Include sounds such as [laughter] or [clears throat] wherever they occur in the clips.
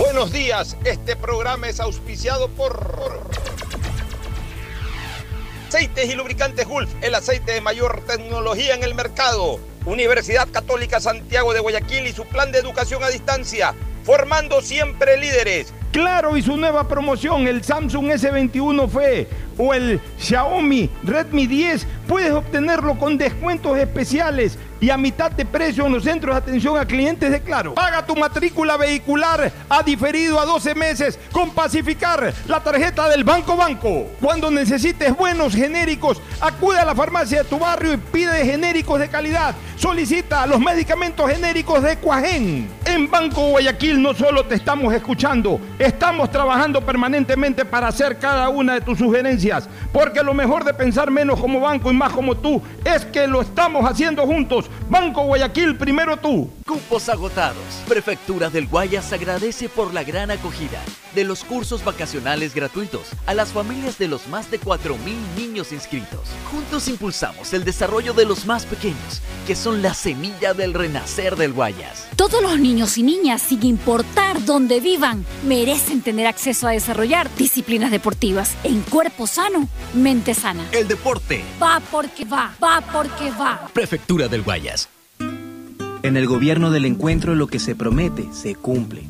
Buenos días, este programa es auspiciado por Aceites y lubricantes Gulf, el aceite de mayor tecnología en el mercado. Universidad Católica Santiago de Guayaquil y su plan de educación a distancia, formando siempre líderes. Claro, y su nueva promoción, el Samsung S21 FE o el Xiaomi Redmi 10, puedes obtenerlo con descuentos especiales y a mitad de precio en los centros de atención a clientes de Claro. Paga tu matrícula vehicular a diferido a 12 meses con Pacificar, la tarjeta del Banco Banco. Cuando necesites buenos genéricos, acude a la farmacia de tu barrio y pide genéricos de calidad. Solicita los medicamentos genéricos de Cuajén. En Banco Guayaquil no solo te estamos escuchando, estamos trabajando permanentemente para hacer cada una de tus sugerencias, porque lo mejor de pensar menos como banco y más como tú es que lo estamos haciendo juntos. Banco Guayaquil, primero tú. Cupos agotados. Prefectura del Guayas agradece por la gran acogida de los cursos vacacionales gratuitos a las familias de los más de 4.000 niños inscritos. Juntos impulsamos el desarrollo de los más pequeños, que son la semilla del renacer del Guayas. Todos los niños y niñas, sin importar dónde vivan, merecen tener acceso a desarrollar disciplinas deportivas en cuerpo sano, mente sana. El deporte va porque va, va porque va. Prefectura del Guayas. En el gobierno del encuentro lo que se promete se cumple.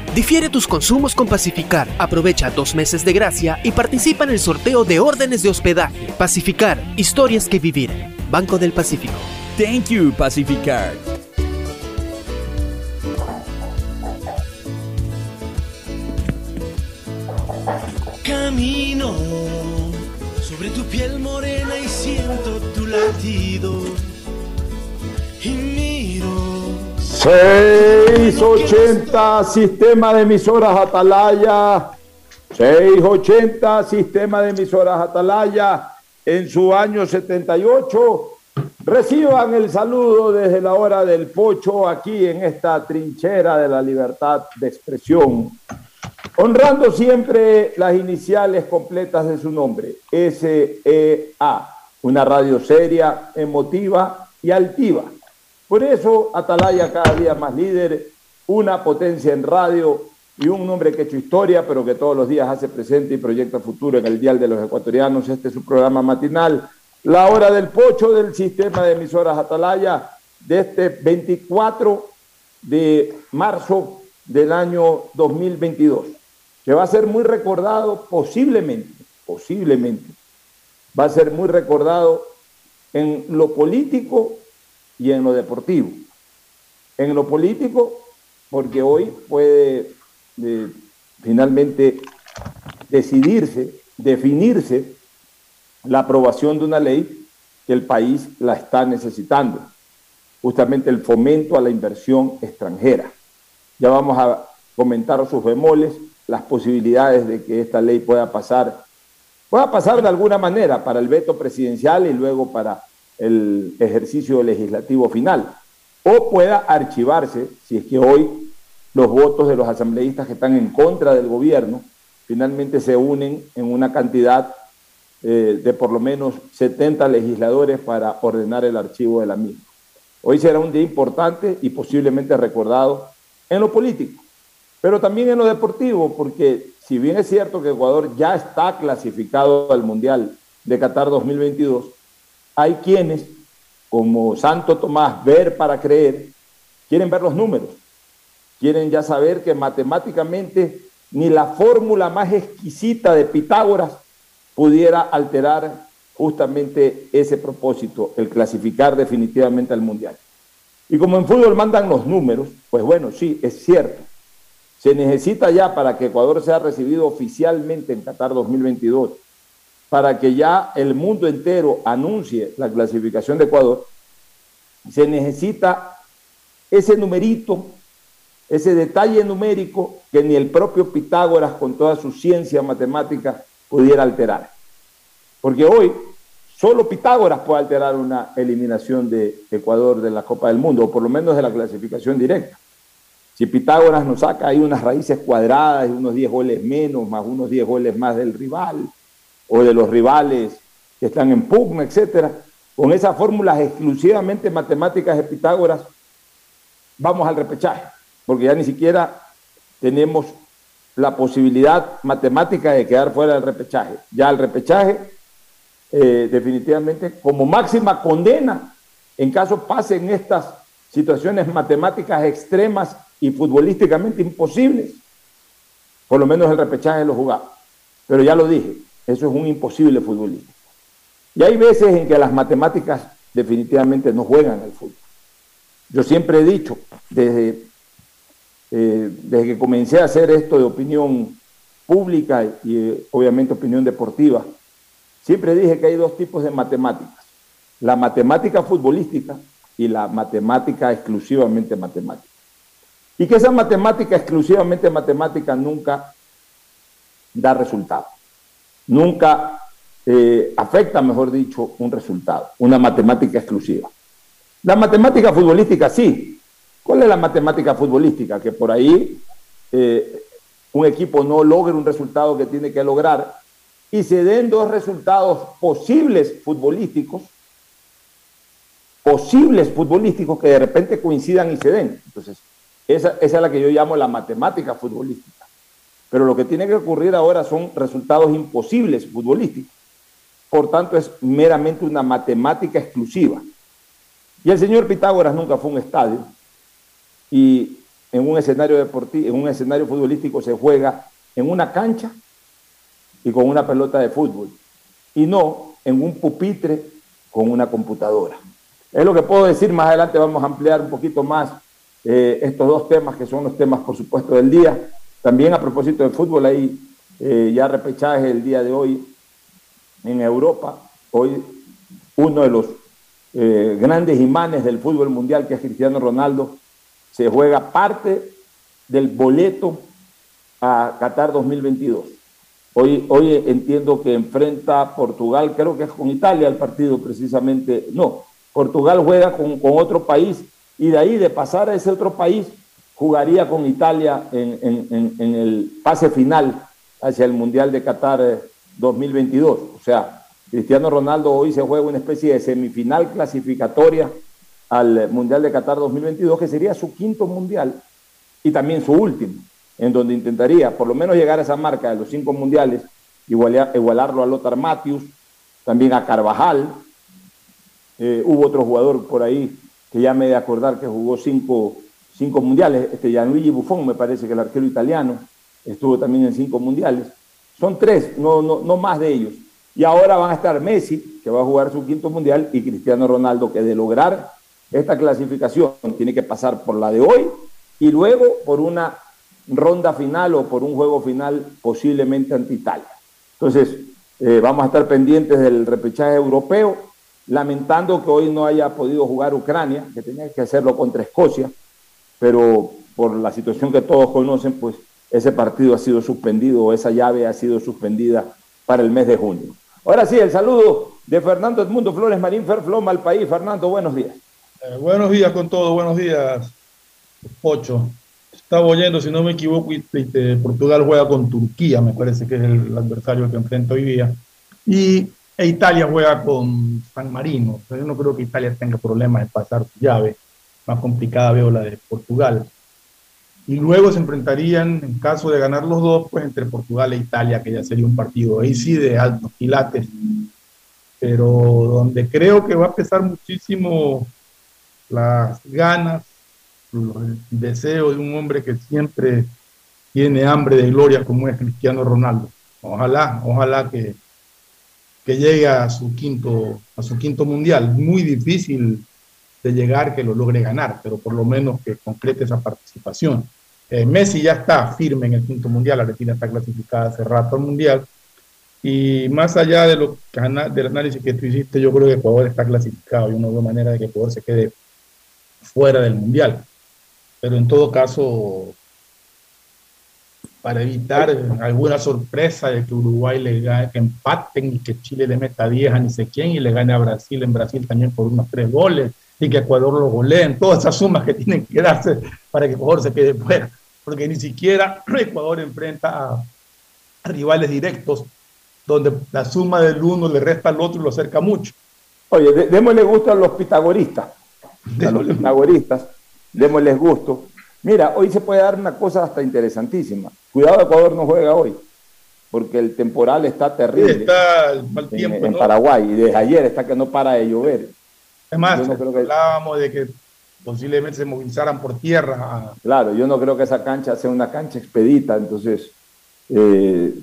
Difiere tus consumos con Pacificar. Aprovecha dos meses de gracia y participa en el sorteo de órdenes de hospedaje. Pacificar, historias que vivir. Banco del Pacífico. Thank you, Pacificar. Camino sobre tu piel morena y siento tu latido. Y miro 680 Sistema de Emisoras Atalaya. 680 Sistema de Emisoras Atalaya en su año 78. Reciban el saludo desde la hora del pocho aquí en esta trinchera de la libertad de expresión. Honrando siempre las iniciales completas de su nombre, SEA, una radio seria, emotiva y altiva. Por eso Atalaya cada día más líder, una potencia en radio y un hombre que hecho historia, pero que todos los días hace presente y proyecta futuro en el Dial de los Ecuatorianos. Este es su programa matinal, La Hora del Pocho del sistema de emisoras Atalaya, de este 24 de marzo del año 2022, que va a ser muy recordado posiblemente, posiblemente, va a ser muy recordado en lo político y en lo deportivo. En lo político, porque hoy puede eh, finalmente decidirse, definirse la aprobación de una ley que el país la está necesitando. justamente el fomento a la inversión extranjera. Ya vamos a comentar sus bemoles, las posibilidades de que esta ley pueda pasar, pueda pasar de alguna manera para el veto presidencial y luego para el ejercicio legislativo final, o pueda archivarse si es que hoy los votos de los asambleístas que están en contra del gobierno finalmente se unen en una cantidad eh, de por lo menos 70 legisladores para ordenar el archivo de la misma. Hoy será un día importante y posiblemente recordado en lo político, pero también en lo deportivo, porque si bien es cierto que Ecuador ya está clasificado al Mundial de Qatar 2022, hay quienes, como Santo Tomás, ver para creer, quieren ver los números, quieren ya saber que matemáticamente ni la fórmula más exquisita de Pitágoras pudiera alterar justamente ese propósito, el clasificar definitivamente al Mundial. Y como en fútbol mandan los números, pues bueno, sí, es cierto. Se necesita ya para que Ecuador sea recibido oficialmente en Qatar 2022, para que ya el mundo entero anuncie la clasificación de Ecuador, se necesita ese numerito, ese detalle numérico que ni el propio Pitágoras con toda su ciencia matemática pudiera alterar. Porque hoy solo Pitágoras puede alterar una eliminación de Ecuador de la Copa del Mundo, o por lo menos de la clasificación directa. Si Pitágoras nos saca ahí unas raíces cuadradas unos 10 goles menos, más unos 10 goles más del rival, o de los rivales que están en pugna, etcétera, con esas fórmulas exclusivamente matemáticas de Pitágoras, vamos al repechaje, porque ya ni siquiera tenemos la posibilidad matemática de quedar fuera del repechaje. Ya el repechaje, eh, definitivamente, como máxima condena, en caso pasen estas situaciones matemáticas extremas y futbolísticamente imposibles, por lo menos el repechaje lo jugaba. Pero ya lo dije, eso es un imposible futbolístico. Y hay veces en que las matemáticas definitivamente no juegan al fútbol. Yo siempre he dicho, desde eh, desde que comencé a hacer esto de opinión pública y eh, obviamente opinión deportiva, siempre dije que hay dos tipos de matemáticas. La matemática futbolística y la matemática exclusivamente matemática. Y que esa matemática exclusivamente matemática nunca da resultado. Nunca eh, afecta, mejor dicho, un resultado, una matemática exclusiva. La matemática futbolística sí, ¿Cuál es la matemática futbolística? Que por ahí eh, un equipo no logre un resultado que tiene que lograr y se den dos resultados posibles futbolísticos, posibles futbolísticos que de repente coincidan y se den. Entonces, esa, esa es la que yo llamo la matemática futbolística. Pero lo que tiene que ocurrir ahora son resultados imposibles futbolísticos. Por tanto, es meramente una matemática exclusiva. Y el señor Pitágoras nunca fue un estadio, y en un escenario deportivo, en un escenario futbolístico se juega en una cancha y con una pelota de fútbol y no en un pupitre con una computadora. Es lo que puedo decir, más adelante vamos a ampliar un poquito más eh, estos dos temas que son los temas, por supuesto, del día. También a propósito del fútbol, hay eh, ya repechaje el día de hoy en Europa. Hoy uno de los eh, grandes imanes del fútbol mundial, que es Cristiano Ronaldo, se juega parte del boleto a Qatar 2022. Hoy, hoy entiendo que enfrenta Portugal, creo que es con Italia el partido precisamente. No, Portugal juega con, otro país y de ahí de pasar a ese otro país jugaría con Italia en, el pase final hacia el Mundial de Qatar 2022. Eh, o sea, Cristiano Ronaldo hoy se juega una especie de semifinal clasificatoria al Mundial de Qatar 2022, que sería su quinto mundial y también su último, en donde intentaría por lo menos llegar a esa marca de los cinco mundiales, igualarlo a Lothar Matthews, también a Carvajal. Eh, hubo otro jugador por ahí que ya me de acordar que jugó cinco, cinco mundiales, este Gianluigi Buffon, me parece que el arquero italiano, estuvo también en cinco mundiales. Son tres, no, no, no más de ellos. Y ahora van a estar Messi, que va a jugar su quinto mundial, y Cristiano Ronaldo, que de lograr esta clasificación tiene que pasar por la de hoy y luego por una ronda final o por un juego final posiblemente ante Italia. Entonces, eh, vamos a estar pendientes del repechaje europeo lamentando que hoy no haya podido jugar Ucrania, que tenía que hacerlo contra Escocia, pero por la situación que todos conocen, pues ese partido ha sido suspendido o esa llave ha sido suspendida para el mes de junio. Ahora sí, el saludo de Fernando Edmundo Flores Marín Ferfloma al país. Fernando, buenos días. Eh, buenos días con todo, buenos días, Pocho. Estaba oyendo, si no me equivoco, Portugal juega con Turquía, me parece que es el adversario que enfrenta hoy día. Y e Italia juega con San Marino. yo no creo que Italia tenga problemas en pasar su llave. Más complicada veo la de Portugal. Y luego se enfrentarían, en caso de ganar los dos, pues entre Portugal e Italia, que ya sería un partido ahí sí de altos quilates. Pero donde creo que va a pesar muchísimo las ganas, el deseo de un hombre que siempre tiene hambre de gloria como es Cristiano Ronaldo. Ojalá, ojalá que, que llegue a su quinto, a su quinto mundial. Muy difícil de llegar que lo logre ganar, pero por lo menos que concrete esa participación. Eh, Messi ya está firme en el quinto mundial, Argentina está clasificada hace rato al mundial, y más allá de lo, del análisis que tú hiciste, yo creo que Ecuador está clasificado y no veo manera de que Ecuador se quede fuera del mundial. Pero en todo caso, para evitar alguna sorpresa de que Uruguay le gane, que empaten y que Chile le meta 10 a ni sé quién y le gane a Brasil en Brasil también por unos tres goles y que Ecuador lo goleen, todas esas sumas que tienen que darse para que Ecuador se quede fuera, porque ni siquiera [clears throat] Ecuador enfrenta a, rivales directos donde la suma del uno le resta al otro y lo acerca mucho. Oye, démosle gusto a los pitagoristas, a los pitagoristas, démosles gusto. Mira, hoy se puede dar una cosa hasta interesantísima. Cuidado, Ecuador no juega hoy, porque el temporal está terrible. está el mal tiempo, en, Paraguay y desde ayer está que no para de llover. Es más, hablábamos de que posiblemente se movilizaran por tierra. Claro, yo no creo que esa cancha sea una cancha expedita, entonces eh,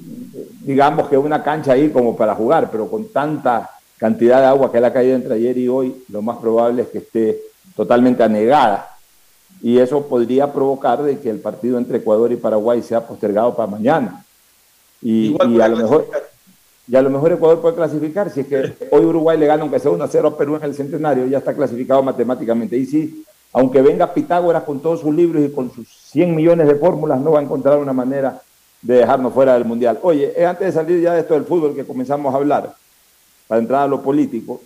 digamos que una cancha ahí como para jugar, pero con tanta cantidad de agua que le ha caído entre ayer y hoy, lo más probable es que esté totalmente anegada. Y eso podría provocar de que el partido entre Ecuador y Paraguay sea postergado para mañana. Y, a lo mejor y a lo mejor Ecuador puede clasificar. Si es que [laughs] hoy Uruguay le gana, aunque sea 1 a 0 a Perú en el centenario, ya está clasificado matemáticamente. Y si, aunque venga Pitágoras con todos sus libros y con sus 100 millones de fórmulas, no va a encontrar una manera de dejarnos fuera del Mundial. Oye, eh, antes de salir ya de esto del fútbol que comenzamos a hablar, para entrar a lo político,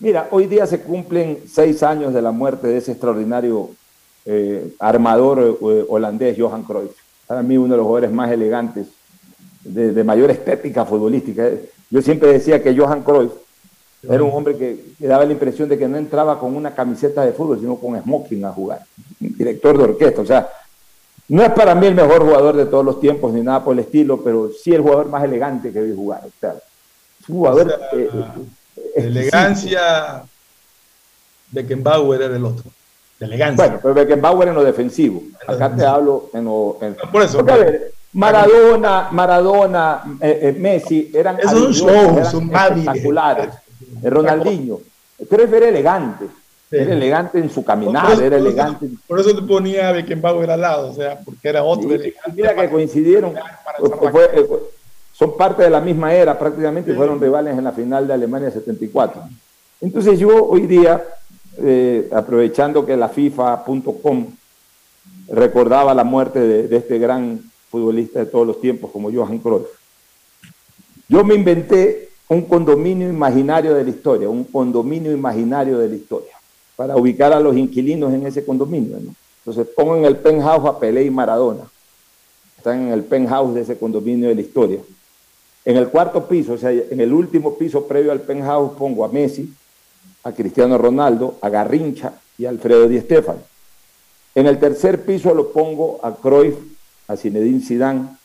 mira, hoy día se cumplen seis años de la muerte de ese extraordinario eh, armador eh, holandés, Johan Cruyff. Para mí uno de los jugadores más elegantes, de, mayor estética futbolística. Yo siempre decía que Johan Cruyff era un hombre que, que, daba la impresión de que no entraba con una camiseta de fútbol, sino con smoking a jugar. Director de orquesta, o sea, no es para mí el mejor jugador de todos los tiempos ni nada por el estilo, pero sí el jugador más elegante que vi jugar. O sea, jugador. Eh, eh, elegancia, Beckenbauer era el otro. De elegancia. Bueno, pero Beckenbauer en lo defensivo. Acá te hablo en lo. por eso. Maradona, Maradona, eh, Messi eran, es un show, son espectaculares. Ronaldinho. Pero era elegante. Era elegante en su caminar, era elegante. Por eso te ponía a Beckenbauer al lado, o sea, porque era otro. mira que coincidieron, eh, son parte de la misma era prácticamente, y fueron rivales en la final de Alemania 74. Entonces yo hoy día, eh, aprovechando que la FIFA.com recordaba la muerte de, de este gran futbolista de todos los tiempos como Johan Cruyff, yo me inventé un condominio imaginario de la historia, un condominio imaginario de la historia para ubicar a los inquilinos en ese condominio. Entonces pongo en el penthouse a Pelé y Maradona. Están en el penthouse de ese condominio de la historia. En el cuarto piso, o sea, en el último piso previo al penthouse, pongo a Messi, a Cristiano Ronaldo, a Garrincha y a Alfredo Di Stéfano. En el tercer piso lo pongo a Cruyff, a Zinedine Zidane,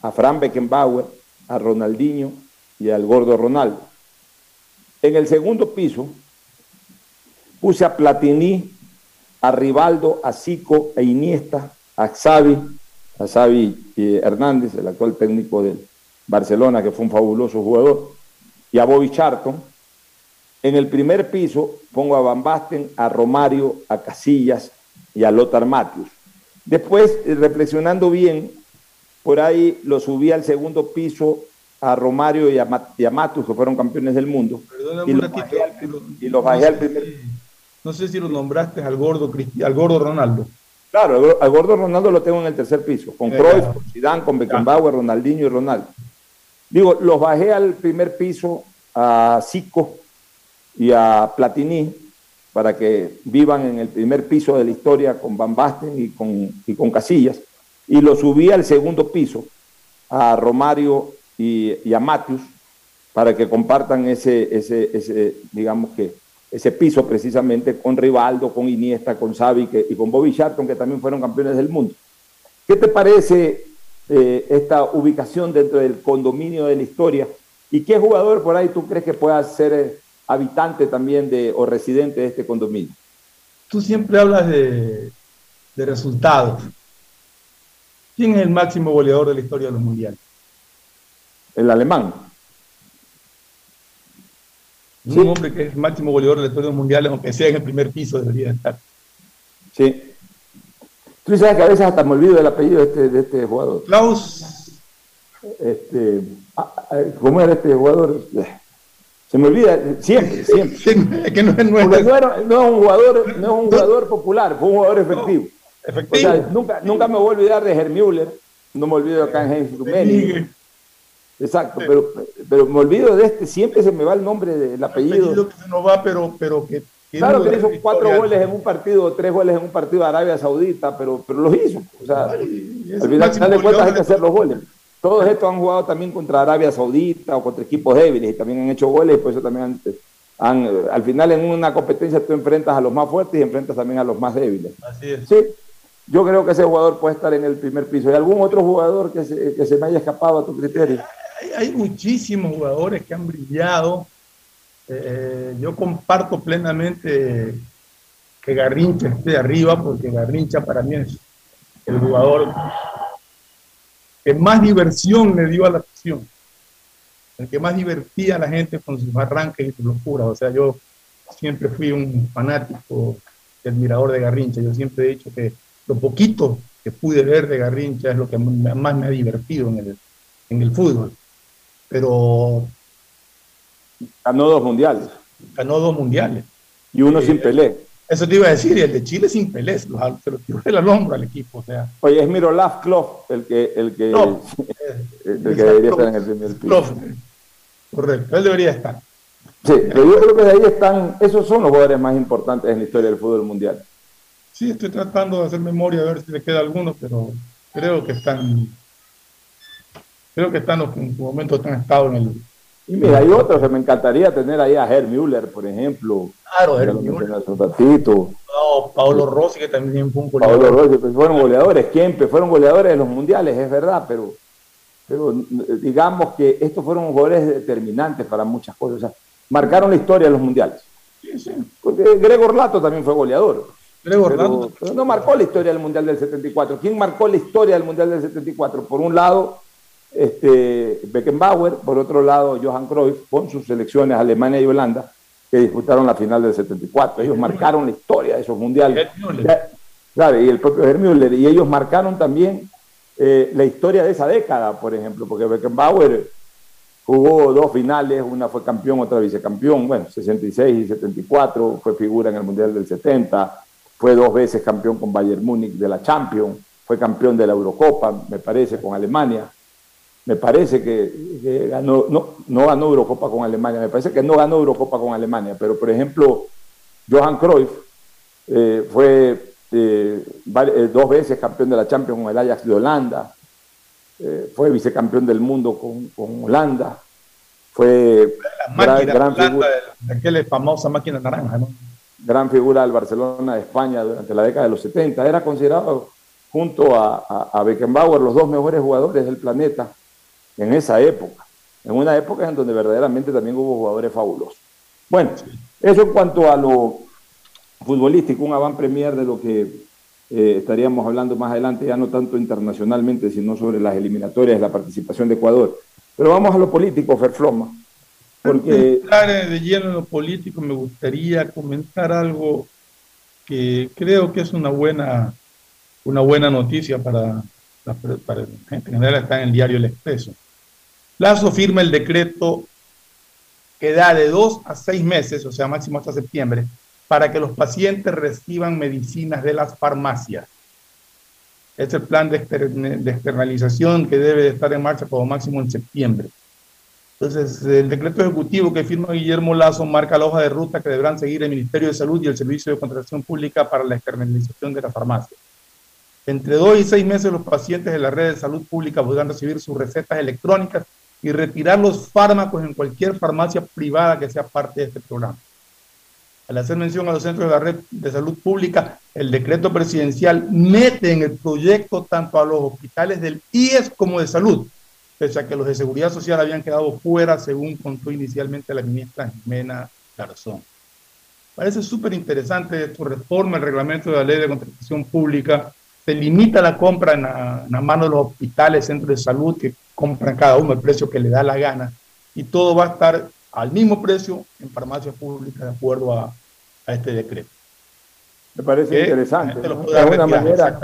a Fran Beckenbauer, a Ronaldinho y al gordo Ronaldo. En el segundo piso Puse a Platini, a Rivaldo, a Zico, a Iniesta, a Xavi, a Xavi eh, Hernández, el actual técnico del Barcelona, que fue un fabuloso jugador, y a Bobby Charlton. En el primer piso pongo a Van Basten, a Romario, a Casillas y a Lothar Matthews. Después, eh, reflexionando bien, por ahí lo subí al segundo piso a Romario y a, Mat- y a Matus, que fueron campeones del mundo. Y los ratito, bajé al, y los bajé al primer. si- No sé si lo nombraste al gordo, al gordo Ronaldo. Claro, al- gordo Ronaldo lo tengo en el tercer piso, con Ya, Cruyff, con Zidane, con Beckenbauer, Ronaldinho y Ronaldo. Digo, los bajé al primer piso a Zico y a Platini para que vivan en el primer piso de la historia con Van Basten y con, y con Casillas. Y los subí al segundo piso a Romario y, a Matius para que compartan ese, ese, ese, digamos que, ese piso precisamente con Rivaldo, con Iniesta, con Xavi y con Bobby Charlton, que también fueron campeones del mundo. ¿Qué te parece eh, esta ubicación dentro del condominio de la historia? ¿Y qué jugador por ahí tú crees que pueda ser eh, habitante también de, o residente de este condominio? Tú siempre hablas de, de resultados. ¿Quién es el máximo goleador de la historia de los mundiales? El alemán. Un hombre que es el máximo goleador de la historia de los mundiales, aunque sea en el primer piso, debería estar. Sí. Tú sabes que a veces hasta me olvido del apellido de este, de este jugador. Klaus. Este, ah, ah, ¿Cómo era este jugador? Se me olvida, siempre, [laughs] siempre. Es que no, es- no es- Porque no, era- no es un jugador, no es un jugador popular, fue un jugador efectivo. efectivo. O sea, nunca, nunca me voy a olvidar de Herr Müller, no me olvido de Karl-Heinz Rummenigge. Exacto, pero, pero me olvido de este, siempre se me va el nombre del apellido. apellido que se nos va, pero, pero que Claro que hizo cuatro historia. goles en un partido, tres goles en un partido de Arabia Saudita, pero, pero los hizo. O sea, al el final, de cuentas hay que hacer los goles. Todos estos han jugado también contra Arabia Saudita o contra equipos débiles y también han hecho goles y por eso también han, han, eh, al final en una competencia tú enfrentas a los más fuertes y enfrentas también a los más débiles. Así es. Sí, yo creo que ese jugador puede estar en el primer piso. ¿Hay algún otro jugador que se, que se me haya escapado a tu criterio? Hay, hay muchísimos jugadores que han brillado. Eh, yo comparto plenamente que Garrincha esté arriba, porque Garrincha para mí es el jugador que más diversión le dio a la acción, el que más divertía a la gente con sus arranques y sus locuras. O sea, yo siempre fui un fanático y admirador de Garrincha. Yo siempre he dicho que lo poquito que pude ver de Garrincha es lo que más me ha divertido en el, en el fútbol. Pero Ganó dos mundiales ganó dos mundiales. y uno sin Pelé. Eso te iba a decir, y el de Chile sin Pelé, se lo, tiró el al hombro al equipo. O sea, Oye, es Miroslav Klov el que, el que, No. el que debería estar en el primer piso. Klopp. correcto, él debería estar. Sí, pero yo creo que de ahí están, esos son los jugadores más importantes en la historia del fútbol mundial. Sí, estoy tratando de hacer memoria a ver si le queda alguno, pero creo que están, creo que están los que en su momento han estado en el. Y mira, hay otros que me encantaría tener ahí a Herr Müller, por ejemplo. Claro, Herr Müller. hace un ratito. No, Paolo Rossi, que también fue un goleador. Pablo Rossi, pues fueron goleadores, Kempe, fueron goleadores de los mundiales, es verdad, pero, pero digamos que estos fueron jugadores determinantes para muchas cosas. O sea, marcaron la historia de los mundiales. Sí, sí. Porque Gregor Lato también fue goleador. Gregor pero, Lato. pero no marcó la historia del Mundial del 74. ¿Quién marcó la historia del Mundial del 74? Por un lado, este, Beckenbauer, por otro lado, Johan Cruyff, con sus selecciones Alemania y Holanda, que disputaron la final del 74. Ellos marcaron la historia de esos mundiales. Claro, y el propio Gerd Müller. Y ellos marcaron también eh, la historia de esa década, por ejemplo, porque Beckenbauer jugó dos finales, una fue campeón, otra vicecampeón, bueno, 66 y 74, fue figura en el Mundial del 70, fue dos veces campeón con Bayern Múnich de la Champions, fue campeón de la Eurocopa, me parece, con Alemania. Me parece que, que ganó, no, no ganó Eurocopa con Alemania, me parece que no ganó Eurocopa con Alemania, pero por ejemplo, Johan Cruyff eh, fue eh, eh, dos veces campeón de la Champions con el Ajax de Holanda, eh, fue vicecampeón del mundo con, con Holanda, fue La gran, máquina gran Holanda, figura, de aquella famosa máquina naranja, ¿no? gran figura del Barcelona de España durante la década de los 70. Era considerado junto a, a- a Beckenbauer los dos mejores jugadores del planeta en esa época, en una época en donde verdaderamente también hubo jugadores fabulosos. Bueno, eso en cuanto a lo futbolístico, un avant premier de lo que eh, estaríamos hablando más adelante, ya no tanto internacionalmente, sino sobre las eliminatorias, la participación de Ecuador. Pero vamos a lo político, Ferfloma, porque entrar de lleno en lo político, me gustaría comentar algo que creo que es una buena, una buena noticia para para gente en general, está en el diario El Expreso. Lazo firma el decreto que da de dos a seis meses, o sea, máximo hasta septiembre, para que los pacientes reciban medicinas de las farmacias. Este es el plan de, externalización que debe de estar en marcha como máximo en septiembre. Entonces, el decreto ejecutivo que firma Guillermo Lazo marca la hoja de ruta que deberán seguir el Ministerio de Salud y el Servicio de Contratación Pública para la externalización de la farmacia. Entre dos y seis meses los pacientes de la red de salud pública podrán recibir sus recetas electrónicas y retirar los fármacos en cualquier farmacia privada que sea parte de este programa. Al hacer mención a los centros de la red de salud pública, el decreto presidencial mete en el proyecto tanto a los hospitales del IES como de salud, pese a que los de seguridad social habían quedado fuera, según contó inicialmente la ministra Jimena Garzón. Parece súper interesante su reforma, el reglamento de la ley de contratación pública. Se limita la compra en la, en la mano de los hospitales, centros de salud, que compran cada uno el precio que le da la gana. Y todo va a estar al mismo precio en farmacias públicas, de acuerdo a, a este decreto. Me parece interesante. ¿no? Es, una manera,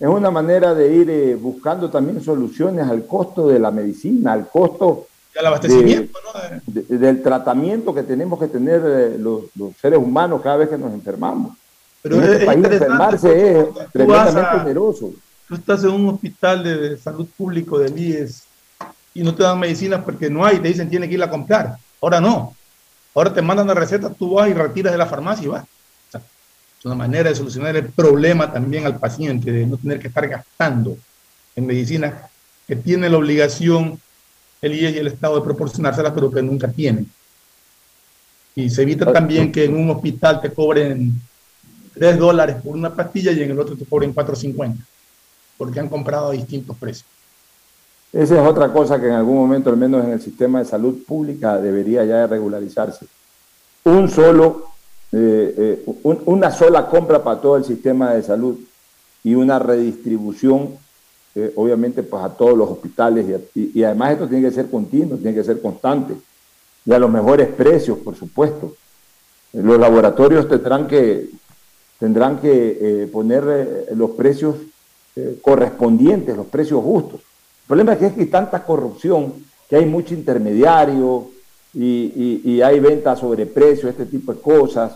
es una manera de ir eh, buscando también soluciones al costo de la medicina, al costo abastecimiento, de, de, del tratamiento que tenemos que tener eh, los, los, seres humanos cada vez que nos enfermamos. Pero en es, este país enfermarse es tremendamente a, generoso. Tú estás en un hospital de salud público del IES y no te dan medicinas porque no hay, te dicen tiene que ir a comprar. Ahora no. Ahora te mandan la receta, tú vas y retiras de la farmacia y vas. O sea, es una manera de solucionar el problema también al paciente, de no tener que estar gastando en medicinas que tiene la obligación el IES y el Estado de proporcionárselas, pero que nunca tienen. Y se evita también que en un hospital te cobren 3 dólares por una pastilla y en el otro te cobren 4.50, porque han comprado a distintos precios. Esa es otra cosa que en algún momento, al menos en el sistema de salud pública, debería ya regularizarse. Un solo, eh, eh, un, una sola compra para todo el sistema de salud y una redistribución, eh, obviamente, pues a todos los hospitales. Y, y, además esto tiene que ser continuo, tiene que ser constante. Y a los mejores precios, por supuesto. Los laboratorios tendrán que, tendrán que poner los precios correspondientes, los precios justos. El problema es que, hay tanta corrupción, que hay mucho intermediario y hay ventas sobre precio, este tipo de cosas,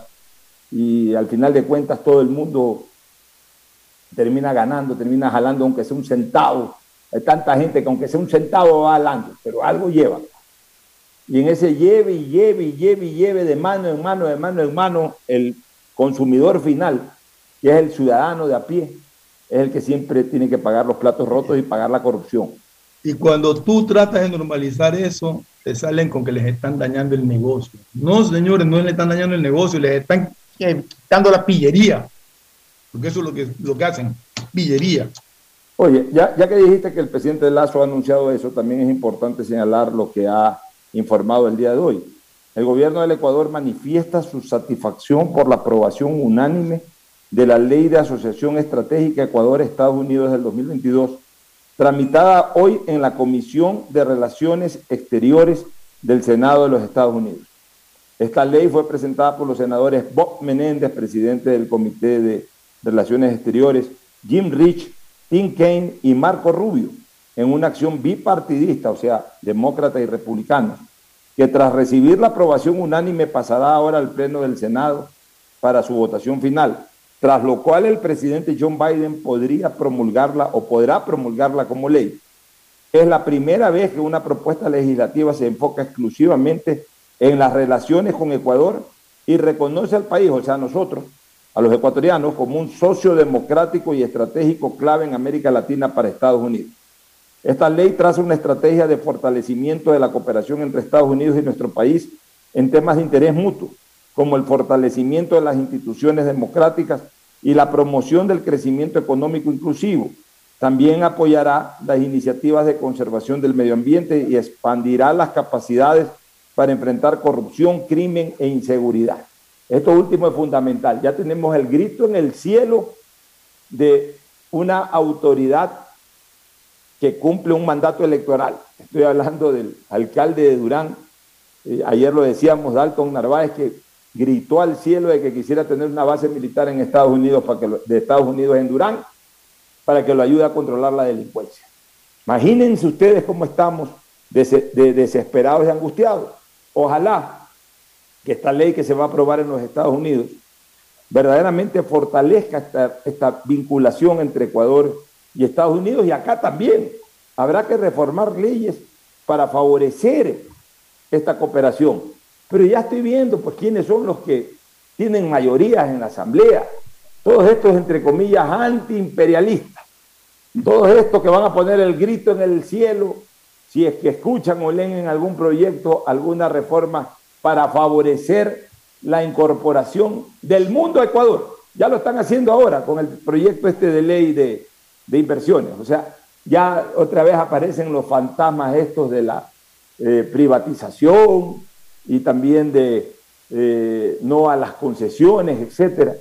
y al final de cuentas todo el mundo termina ganando, termina jalando aunque sea un centavo. Hay tanta gente que aunque sea un centavo va jalando, pero algo lleva. Y en ese lleve y lleve y lleve y lleve de mano en mano, de mano en mano, el consumidor final, que es el ciudadano de a pie, es el que siempre tiene que pagar los platos rotos y pagar la corrupción. Y cuando tú tratas de normalizar eso, te salen con que les están dañando el negocio. No, señores, no les están dañando el negocio, les están quitando la pillería. Porque eso es lo que, lo que hacen, pillería. Oye, ya, ya que dijiste que el presidente Lazo ha anunciado eso, también es importante señalar lo que ha informado el día de hoy. El gobierno del Ecuador manifiesta su satisfacción por la aprobación unánime de la Ley de Asociación Estratégica Ecuador-Estados Unidos del 2022 tramitada hoy en la Comisión de Relaciones Exteriores del Senado de los Estados Unidos. Esta ley fue presentada por los senadores Bob Menéndez, presidente del Comité de Relaciones Exteriores, Jim Rich, Tim Kaine y Marco Rubio, en una acción bipartidista, o sea, demócrata y republicano, que tras recibir la aprobación unánime pasará ahora al Pleno del Senado para su votación final tras lo cual el presidente John Biden podría promulgarla o podrá promulgarla como ley. Es la primera vez que una propuesta legislativa se enfoca exclusivamente en las relaciones con Ecuador y reconoce al país, o sea, a nosotros, a los ecuatorianos, como un socio democrático y estratégico clave en América Latina para Estados Unidos. Esta ley traza una estrategia de fortalecimiento de la cooperación entre Estados Unidos y nuestro país en temas de interés mutuo como el fortalecimiento de las instituciones democráticas y la promoción del crecimiento económico inclusivo. También apoyará las iniciativas de conservación del medio ambiente y expandirá las capacidades para enfrentar corrupción, crimen e inseguridad. Esto último es fundamental. Ya tenemos el grito en el cielo de una autoridad que cumple un mandato electoral. Estoy hablando del alcalde de Durán. Eh, ayer lo decíamos, Dalton Narváez, que gritó al cielo de que quisiera tener una base militar en Estados Unidos, para que lo, de Estados Unidos en Durán, para que lo ayude a controlar la delincuencia. Imagínense ustedes cómo estamos de, de desesperados y angustiados. Ojalá que esta ley que se va a aprobar en los Estados Unidos verdaderamente fortalezca esta, esta vinculación entre Ecuador y Estados Unidos y acá también. Habrá que reformar leyes para favorecer esta cooperación. Pero ya estoy viendo pues quiénes son los que tienen mayorías en la Asamblea. Todos estos, entre comillas, antiimperialistas. Todos estos que van a poner el grito en el cielo si es que escuchan o leen en algún proyecto alguna reforma para favorecer la incorporación del mundo a Ecuador. Ya lo están haciendo ahora con el proyecto este de ley de, de inversiones. O sea, ya otra vez aparecen los fantasmas estos de la eh, privatización y también de eh, no a las concesiones, etcétera.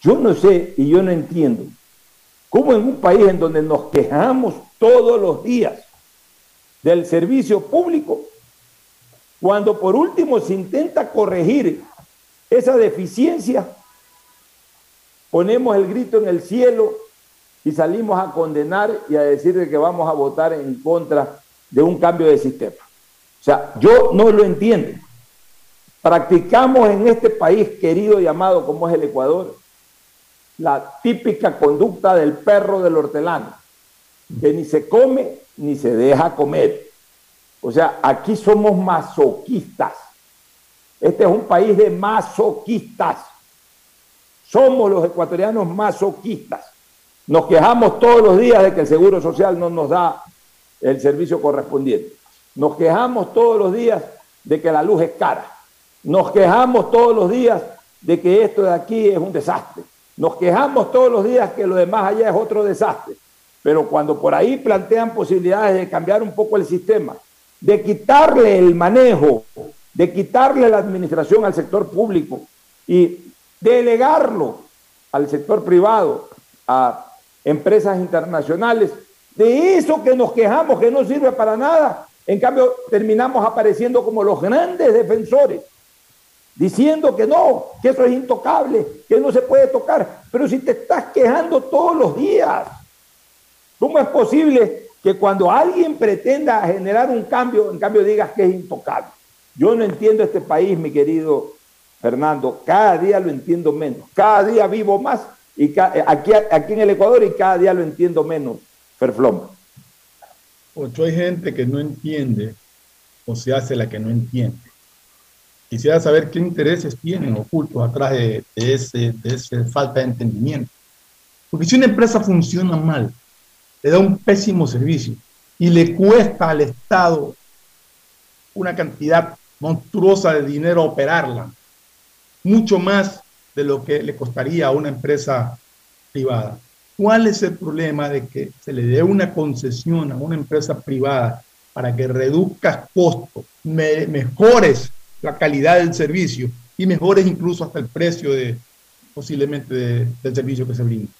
Yo no sé y yo no entiendo cómo en un país en donde nos quejamos todos los días del servicio público, cuando por último se intenta corregir esa deficiencia, ponemos el grito en el cielo y salimos a condenar y a decir que vamos a votar en contra de un cambio de sistema. O sea, yo no lo entiendo. Practicamos en este país querido y amado como es el Ecuador la típica conducta del perro del hortelano, que ni se come ni se deja comer. O sea, aquí somos masoquistas. Este es un país de masoquistas. Somos los ecuatorianos masoquistas. Nos quejamos todos los días de que el Seguro Social no nos da el servicio correspondiente. Nos quejamos todos los días de que la luz es cara. Nos quejamos todos los días de que esto de aquí es un desastre. Nos quejamos todos los días que lo demás allá es otro desastre. Pero cuando por ahí plantean posibilidades de cambiar un poco el sistema, de quitarle el manejo, de quitarle la administración al sector público y delegarlo al sector privado, a empresas internacionales, de eso que nos quejamos que no sirve para nada, en cambio terminamos apareciendo como los grandes defensores, diciendo que no, que eso es intocable, que no se puede tocar, pero si te estás quejando todos los días, ¿cómo es posible que cuando alguien pretenda generar un cambio, en cambio digas que es intocable? Yo no entiendo este país, mi querido Fernando, cada día lo entiendo menos, cada día vivo más y eh, aquí, aquí en el Ecuador y cada día lo entiendo menos, Ferfloma. Ocho, hay gente que no entiende o se hace la que no entiende. Quisiera saber qué intereses tienen ocultos atrás de, ese, de esa falta de entendimiento. Porque si una empresa funciona mal, le da un pésimo servicio y le cuesta al Estado una cantidad monstruosa de dinero operarla, mucho más de lo que le costaría a una empresa privada. ¿Cuál es el problema de que se le dé una concesión a una empresa privada para que reduzcas costos, mejores la calidad del servicio y mejores incluso hasta el precio de posiblemente del servicio que se brinda?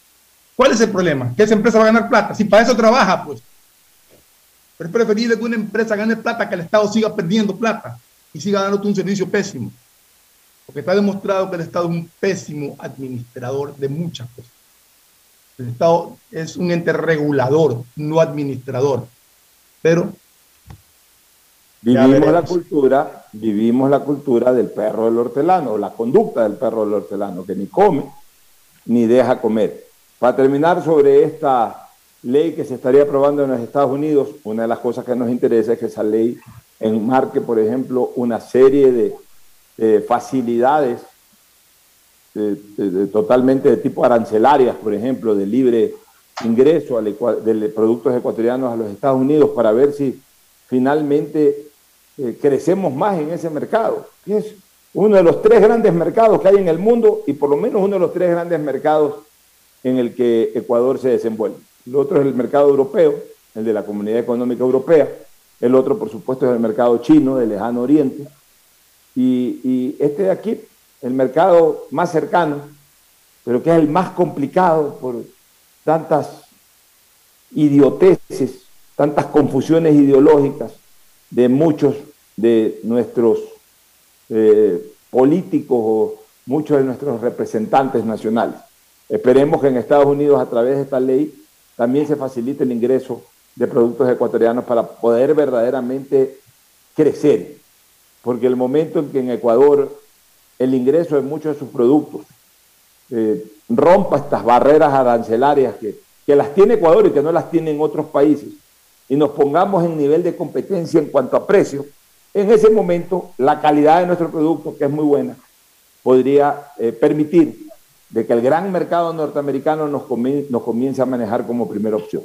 ¿Cuál es el problema? Que esa empresa va a ganar plata. Si para eso trabaja, pues. Pero es preferible que una empresa gane plata que el Estado siga perdiendo plata y siga dándote un servicio pésimo. Porque está demostrado que el Estado es un pésimo administrador de muchas cosas. El Estado es un ente regulador, no administrador. Pero vivimos la cultura, vivimos la cultura del perro del hortelano, la conducta del perro del hortelano, que ni come ni deja comer. Para terminar sobre esta ley que se estaría aprobando en los Estados Unidos, una de las cosas que nos interesa es que esa ley enmarque, por ejemplo, una serie de facilidades totalmente de tipo arancelarias, por ejemplo, de libre ingreso de productos ecuatorianos a los Estados Unidos para ver si finalmente eh, crecemos más en ese mercado. Es uno de los tres grandes mercados que hay en el mundo y por lo menos uno de los tres grandes mercados en el que Ecuador se desenvuelve. El otro es el mercado europeo, el de la Comunidad Económica Europea. El otro, por supuesto, es el mercado chino del lejano oriente. Y, este de aquí, el mercado más cercano, pero que es el más complicado por tantas idioteces, tantas confusiones ideológicas de muchos de nuestros eh, políticos o muchos de nuestros representantes nacionales. Esperemos que en Estados Unidos, a través de esta ley, también se facilite el ingreso de productos ecuatorianos para poder verdaderamente crecer. Porque el momento en que en Ecuador el ingreso de muchos de sus productos eh, rompa estas barreras arancelarias que, que las tiene Ecuador y que no las tienen otros países, y nos pongamos en nivel de competencia en cuanto a precio, en ese momento la calidad de nuestro producto, que es muy buena, podría eh, permitir de que el gran mercado norteamericano nos, nos comience a manejar como primera opción.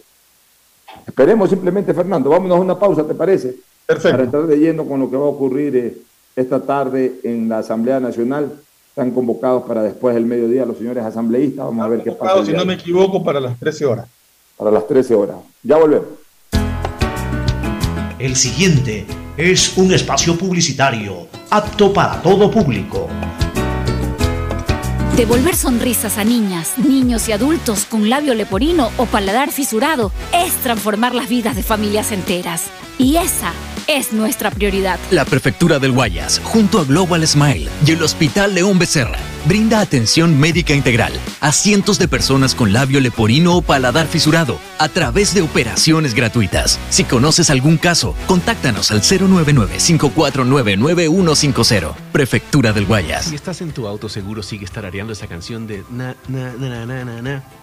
Esperemos simplemente, Fernando, vámonos a una pausa, ¿te parece? Perfecto. Para estar leyendo con lo que va a ocurrir eh, esta tarde en la Asamblea Nacional. Están convocados para después del mediodía los señores asambleístas. Vamos a ver qué pasa. Si no me equivoco, para las 13 horas. Para las 13 horas. Ya volvemos. El siguiente es un espacio publicitario apto para todo público. Devolver sonrisas a niñas, niños y adultos con labio leporino o paladar fisurado es transformar las vidas de familias enteras. Y esa es nuestra prioridad. La Prefectura del Guayas, junto a Global Smile y el Hospital León Becerra, brinda atención médica integral a cientos de personas con labio leporino o paladar fisurado a través de operaciones gratuitas. Si conoces algún caso, contáctanos al 099-549-9150. Prefectura del Guayas. Si estás en tu auto, seguro sigue tarareando esa canción de na, na, na, na, na, na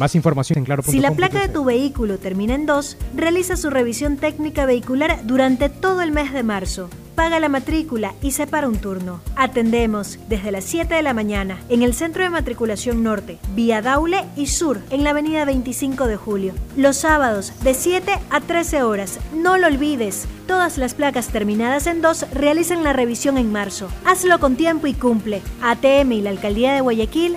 Más información en claro. Si la placa de tu vehículo termina en 2, realiza su revisión técnica vehicular durante todo el mes de marzo. Paga la matrícula y separa un turno. Atendemos desde las 7 de la mañana en el Centro de Matriculación Norte, vía Daule y Sur, en la avenida 25 de Julio. Los sábados de 7 a 13 horas. No lo olvides, todas las placas terminadas en 2 realizan la revisión en marzo. Hazlo con tiempo y cumple. ATM y la Alcaldía de Guayaquil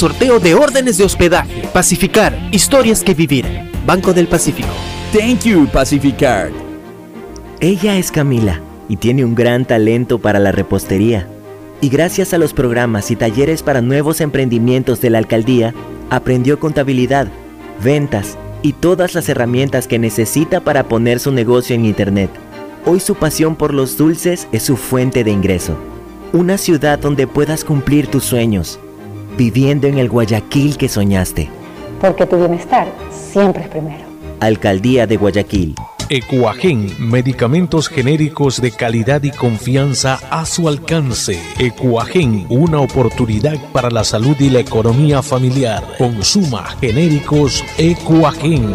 sorteo de órdenes de hospedaje. Pacificar, historias que vivir. Banco del Pacífico. Thank you, Pacificard. Ella es Camila y tiene un gran talento para la repostería. Y gracias a los programas y talleres para nuevos emprendimientos de la alcaldía, aprendió contabilidad, ventas y todas las herramientas que necesita para poner su negocio en Internet. Hoy su pasión por los dulces es su fuente de ingreso. Una ciudad donde puedas cumplir tus sueños, viviendo en el Guayaquil que soñaste. Porque tu bienestar siempre es primero. Alcaldía de Guayaquil. Ecuagen, medicamentos genéricos de calidad y confianza a su alcance. Ecuagen, una oportunidad para la salud y la economía familiar. Consuma genéricos Ecuagen.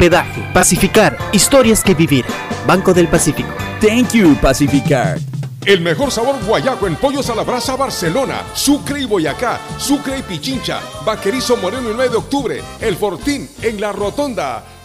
hospedaje. Pacificar, historias que vivir. Banco del Pacífico. Thank you, Pacificar. El mejor sabor guayaco en pollos a la brasa Barcelona, Sucre y Boyacá, Sucre y Pichincha, Vaquerizo Moreno el 9 de octubre, El Fortín en La Rotonda.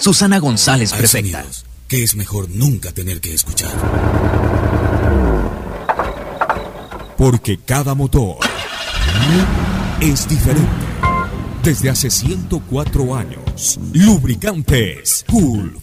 Susana González, Hay prefecta. sonidos que es mejor nunca tener que escuchar. Porque cada motor es diferente. Desde hace 104 años, Lubricantes Gulf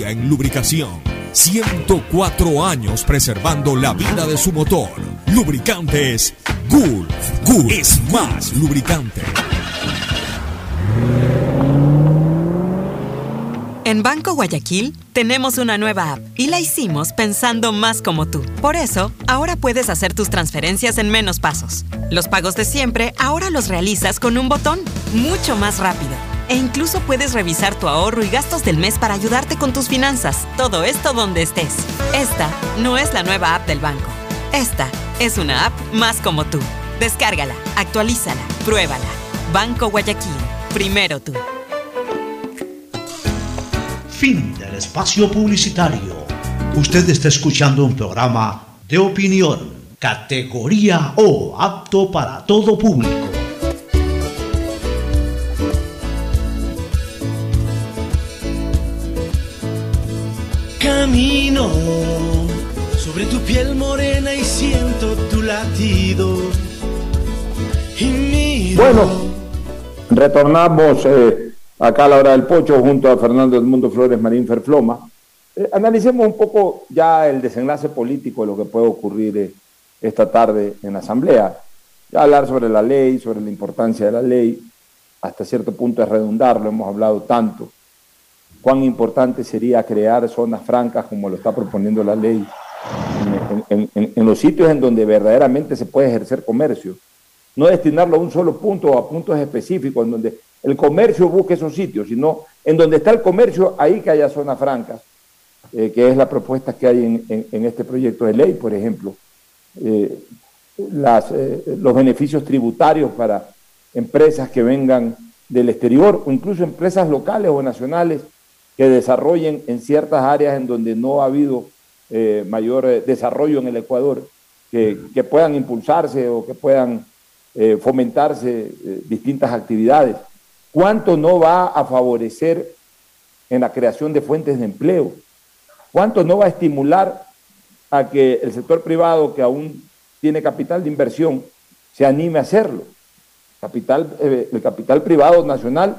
en lubricación. 104 años preservando la vida de su motor. Lubricantes Gulf. Gulf es más lubricante. En Banco Guayaquil tenemos una nueva app y la hicimos pensando más como tú. Por eso, ahora puedes hacer tus transferencias en menos pasos. Los pagos de siempre ahora los realizas con un botón, mucho más rápido. E incluso puedes revisar tu ahorro y gastos del mes para ayudarte con tus finanzas. Todo esto donde estés. Esta no es la nueva app del banco. Esta es una app más como tú. Descárgala, actualízala, pruébala. Banco Guayaquil. Primero tú. Fin del espacio publicitario. Usted está escuchando un programa de opinión, categoría O, apto para todo público. Camino sobre tu piel morena y siento tu latido. Bueno, retornamos eh, acá a la hora del pocho junto a Fernando Edmundo Flores Marín Ferfloma. Eh, analicemos un poco ya el desenlace político de lo que puede ocurrir eh, esta tarde en la Asamblea. Ya hablar sobre la ley, sobre la importancia de la ley, hasta cierto punto es redundar, lo hemos hablado tanto. Cuán importante sería crear zonas francas como lo está proponiendo la ley en, los sitios en donde verdaderamente se puede ejercer comercio. No destinarlo a un solo punto o a puntos específicos en donde el comercio busque esos sitios, sino en donde está el comercio, ahí que haya zonas francas, eh, que es la propuesta que hay en este proyecto de ley, por ejemplo. Eh, las, eh, los beneficios tributarios para empresas que vengan del exterior o incluso empresas locales o nacionales que desarrollen en ciertas áreas en donde no ha habido eh, mayor eh, desarrollo en el Ecuador, que, que puedan impulsarse o que puedan eh, fomentarse distintas actividades. ¿Cuánto no va a favorecer en la creación de fuentes de empleo? ¿Cuánto no va a estimular a que el sector privado que aún tiene capital de inversión se anime a hacerlo? Capital, el capital privado nacional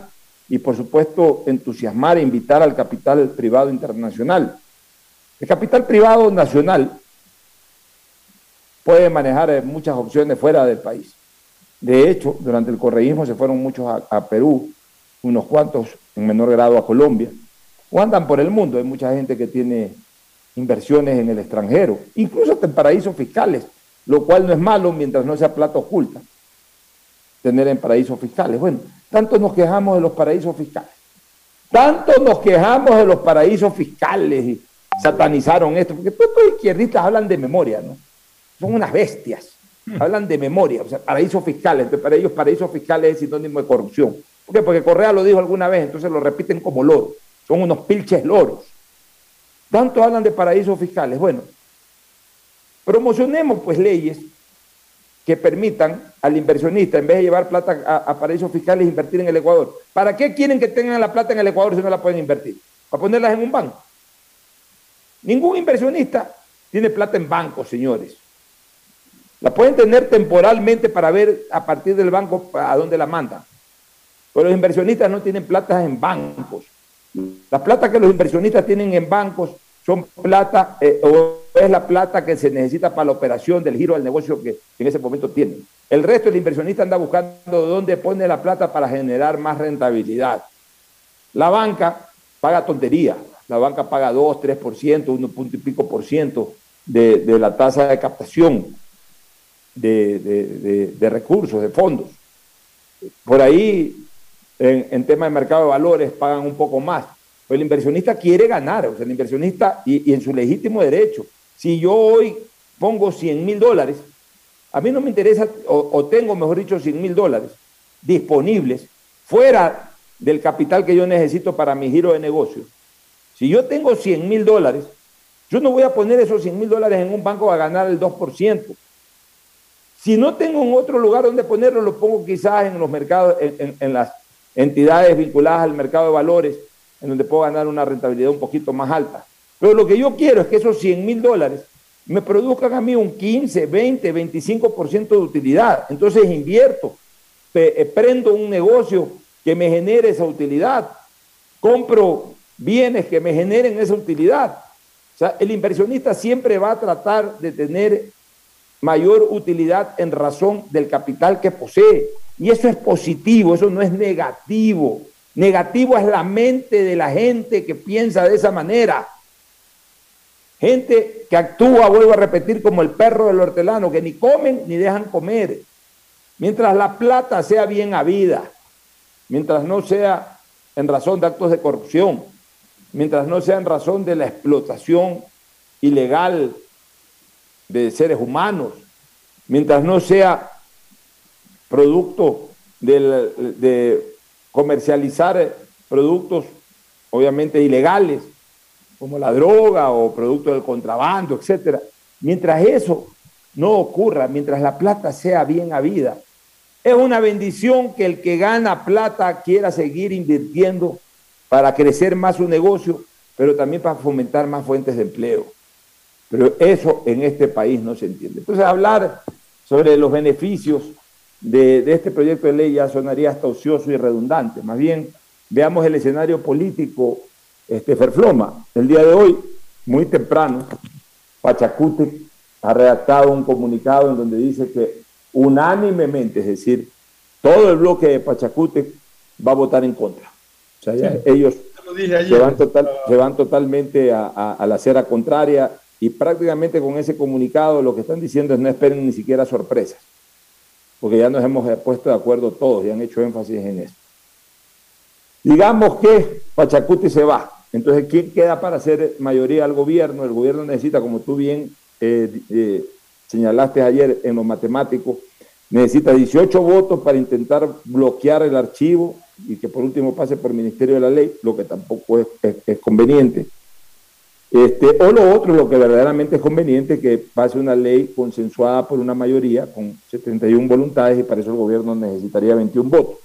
y por supuesto entusiasmar e invitar al capital privado internacional. El capital privado nacional puede manejar eh, muchas opciones fuera del país. De hecho, durante el correísmo se fueron muchos a, Perú, unos cuantos en menor grado a Colombia, o andan por el mundo. Hay mucha gente que tiene inversiones en el extranjero, incluso hasta en paraísos fiscales, lo cual no es malo mientras no sea plata oculta tener en paraísos fiscales. Bueno, tanto nos quejamos de los paraísos fiscales, tanto nos quejamos de los paraísos fiscales y satanizaron esto, porque todos los izquierdistas hablan de memoria, ¿no? Son unas bestias, hablan de memoria, o sea, paraísos fiscales, entonces para ellos paraísos fiscales es sinónimo de corrupción. ¿Por qué? Porque Correa lo dijo alguna vez, entonces lo repiten como loros, son unos pilches loros. Tanto hablan de paraísos fiscales. Bueno, promocionemos pues leyes que permitan al inversionista, en vez de llevar plata a, a paraísos fiscales, invertir en el Ecuador. ¿Para qué quieren que tengan la plata en el Ecuador si no la pueden invertir? ¿Para ponerlas en un banco? Ningún inversionista tiene plata en bancos, señores. La pueden tener temporalmente para ver a partir del banco a dónde la mandan. Pero los inversionistas no tienen plata en bancos. La plata que los inversionistas tienen en bancos son plata, eh, o es la plata que se necesita para la operación del giro del negocio que en ese momento tienen. El resto del inversionista anda buscando dónde pone la plata para generar más rentabilidad. La banca paga tontería. La banca paga 2, 3%, 1 punto y pico por ciento de, de la tasa de captación de, de- recursos, de fondos. Por ahí, en, tema de mercado de valores, pagan un poco más. Pero el inversionista quiere ganar, o sea, el inversionista, y en su legítimo derecho, si yo hoy pongo 100 mil dólares, a mí no me interesa, o, tengo, mejor dicho, 100 mil dólares disponibles fuera del capital que yo necesito para mi giro de negocio. Si yo tengo 100 mil dólares, yo no voy a poner esos 100 mil dólares en un banco a ganar el 2%. Si no tengo en otro lugar donde ponerlo, lo pongo quizás en los mercados, en las entidades vinculadas al mercado de valores, en donde puedo ganar una rentabilidad un poquito más alta. Pero lo que yo quiero es que esos 100 mil dólares me produzcan a mí un 15, 20, 25% de utilidad. Entonces invierto, eh, prendo un negocio que me genere esa utilidad, compro bienes que me generen esa utilidad. O sea, el inversionista siempre va a tratar de tener mayor utilidad en razón del capital que posee. Y eso es positivo, eso no es negativo. Negativo es la mente de la gente que piensa de esa manera. Gente que actúa, vuelvo a repetir, como el perro del hortelano, que ni comen ni dejan comer. Mientras la plata sea bien habida, mientras no sea en razón de actos de corrupción, mientras no sea en razón de la explotación ilegal de seres humanos, mientras no sea producto de comercializar productos obviamente ilegales, como la droga o producto del contrabando, etcétera. Mientras eso no ocurra, mientras la plata sea bien habida, es una bendición que el que gana plata quiera seguir invirtiendo para crecer más su negocio, pero también para fomentar más fuentes de empleo. Pero eso en este país no se entiende. Entonces hablar sobre los beneficios de, de este proyecto de ley ya sonaría hasta ocioso y redundante. Más bien, veamos el escenario político este, Ferfloma. El día de hoy, muy temprano, Pachacute ha redactado un comunicado en donde dice que unánimemente, es decir, todo el bloque de Pachacute va a votar en contra. O sea, ellos se van, total, se van, totalmente a, a, la acera contraria y prácticamente con ese comunicado lo que están diciendo es no esperen ni siquiera sorpresas, porque ya nos hemos puesto de acuerdo todos y han hecho énfasis en eso. Digamos que Pachacuti se va, entonces, ¿quién queda para hacer mayoría al gobierno? El gobierno necesita, como tú bien eh, eh, señalaste ayer en lo matemático, necesita 18 votos para intentar bloquear el archivo y que por último pase por Ministerio de la Ley, lo que tampoco es, conveniente. Este, o lo otro, lo que verdaderamente es conveniente, que pase una ley consensuada por una mayoría con 71 voluntades y para eso el gobierno necesitaría 21 votos.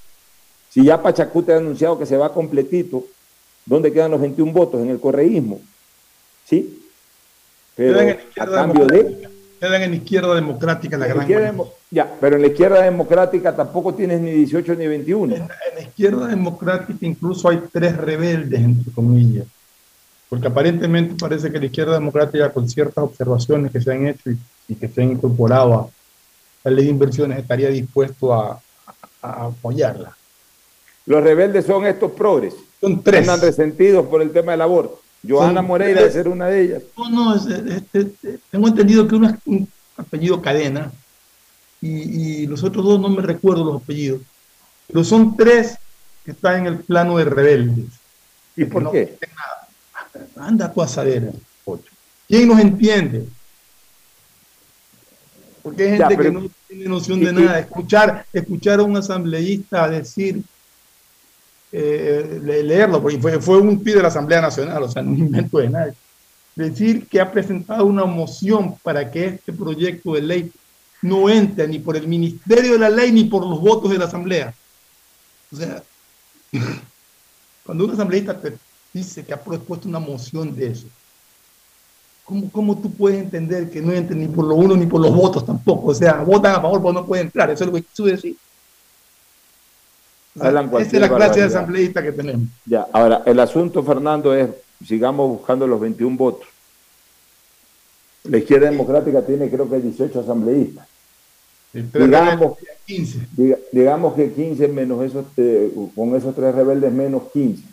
Si ya Pachacute ha anunciado que se va completito, ¿Dónde quedan los 21 votos? En el correísmo. ¿Sí? Pero quedan en a cambio de... Quedan en la izquierda democrática la, gran Ya, pero en la izquierda democrática tampoco tienes ni 18 ni 21. En, la izquierda democrática incluso hay tres rebeldes, entre comillas. Porque aparentemente parece que la izquierda democrática, con ciertas observaciones que se han hecho y, que se han incorporado a la ley de inversiones, estaría dispuesto a, a apoyarla. Los rebeldes son estos progres. Son tres. Andan resentidos por el tema del aborto. Joana Moreira debe ser una de ellas. No, no, tengo entendido que uno es un apellido cadena y, los otros dos no me recuerdo los apellidos. Pero son tres que están en el plano de rebeldes. ¿Y por qué? Anda tú a saber, ¿Quién nos entiende? Porque hay gente que no tiene noción de nada. Escuchar, escuchar a un asambleísta decir eh, leerlo, porque fue, fue un pide de la Asamblea Nacional, o sea, no invento de nadie. Decir que ha presentado una moción para que este proyecto de ley no entre ni por el Ministerio de la Ley ni por los votos de la Asamblea. O sea, [laughs] cuando un asambleísta te dice que ha propuesto una moción de eso, ¿cómo, ¿cómo, tú puedes entender que no entre ni por lo uno ni por los votos tampoco? O sea, votan a favor, pero no pueden entrar. Eso es lo que tú decís. Esa es la clase de asambleísta que tenemos. Ya, ahora, el asunto, Fernando, es, sigamos buscando los 21 votos. La izquierda democrática tiene creo que 18 asambleístas. Digamos, 15. digamos que 15 menos esos, eh, con esos tres rebeldes menos 15.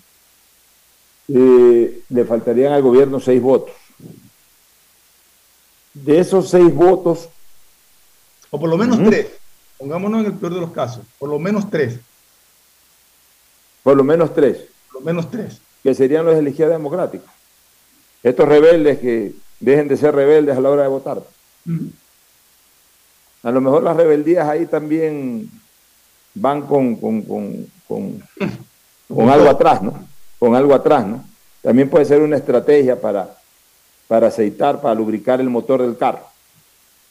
Eh, le faltarían al gobierno 6 votos. De esos 6 votos... O por lo menos 3. Pongámonos en el peor de los casos. Por lo menos 3 por lo menos tres. Por lo menos tres. Que serían los de la izquierda democrática. Estos rebeldes que dejen de ser rebeldes a la hora de votar. A lo mejor las rebeldías ahí también van con, con, con, [laughs] con, algo atrás, ¿no? Con algo atrás, ¿no? También puede ser una estrategia para, para aceitar, para lubricar el motor del carro.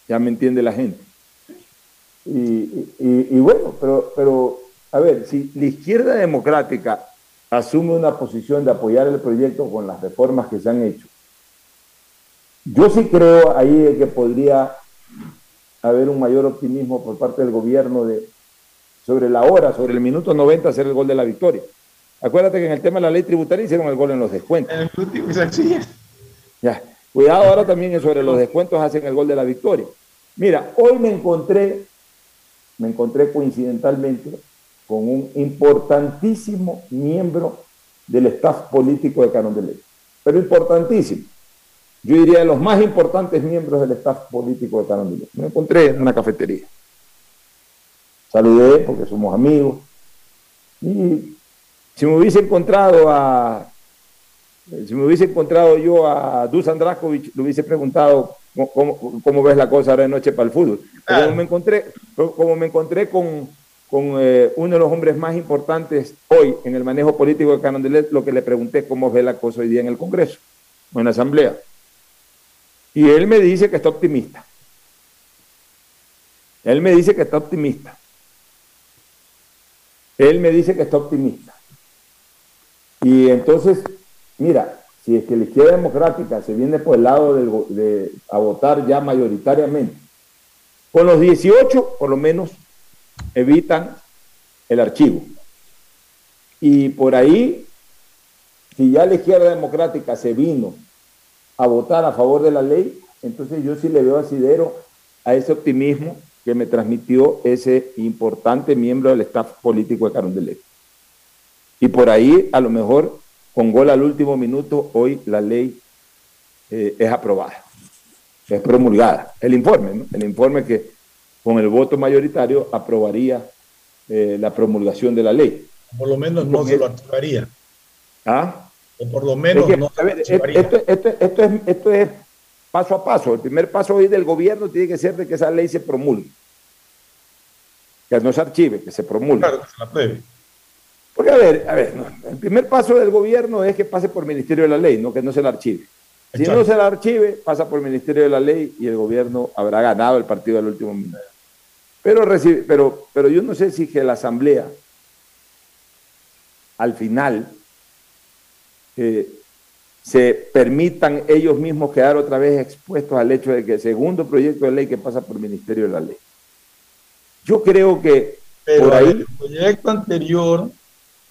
Ya me entiende la gente. Y, y bueno, pero, pero a ver, si la izquierda democrática asume una posición de apoyar el proyecto con las reformas que se han hecho, yo sí creo ahí que podría haber un mayor optimismo por parte del gobierno de, sobre la hora, sobre el minuto 90 hacer el gol de la victoria. Acuérdate que en el tema de la ley tributaria hicieron el gol en los descuentos. Ya. Cuidado ahora también sobre los descuentos hacen el gol de la victoria. Mira, hoy me encontré, me encontré coincidentalmente con un importantísimo miembro del staff político de Carondelet. Pero importantísimo. Yo diría de los más importantes miembros del staff político de Carondelet. Me encontré en una cafetería. Saludé porque somos amigos. Y si me hubiese encontrado a si me hubiese encontrado yo a Dusan Draskovic, le hubiese preguntado cómo, cómo, ves la cosa ahora de noche para el fútbol. Pero como me encontré, como me encontré con, con eh, uno de los hombres más importantes hoy en el manejo político de Carondelet, lo que le pregunté cómo ve la cosa hoy día en el Congreso o en la Asamblea. Y él me dice que está optimista. Él me dice que está optimista. Él me dice que está optimista. Y entonces, mira, si es que la izquierda democrática se viene por el lado de, a votar ya mayoritariamente, con los 18 por lo menos evitan el archivo. Y por ahí, si ya la izquierda democrática se vino a votar a favor de la ley, entonces yo sí le veo asidero a ese optimismo que me transmitió ese importante miembro del staff político de Carondelet. Y por ahí, a lo mejor, con gol al último minuto, hoy la ley eh, es aprobada, es promulgada. El informe, ¿no? El informe que con el voto mayoritario aprobaría eh, la promulgación de la ley. Por lo menos no se lo archivaría. ¿Ah? O por lo menos no se lo archivaría. Esto, esto, esto, es, esto es paso a paso. El primer paso hoy del gobierno tiene que ser de que esa ley se promulgue que no se archive, que se promulgue. Claro, que se la pruebe. Porque, a ver, a ver, el primer paso del gobierno es que pase por el Ministerio de la Ley, no que no se la archive. Si no se la archive, pasa por el Ministerio de la Ley y el gobierno habrá ganado el partido del último minuto. Pero, pero, pero yo no sé si que la Asamblea, al final, eh, se permitan ellos mismos quedar otra vez expuestos al hecho de que el segundo proyecto de ley que pasa por el Ministerio de la Ley. Yo creo que Pero ahí... el proyecto anterior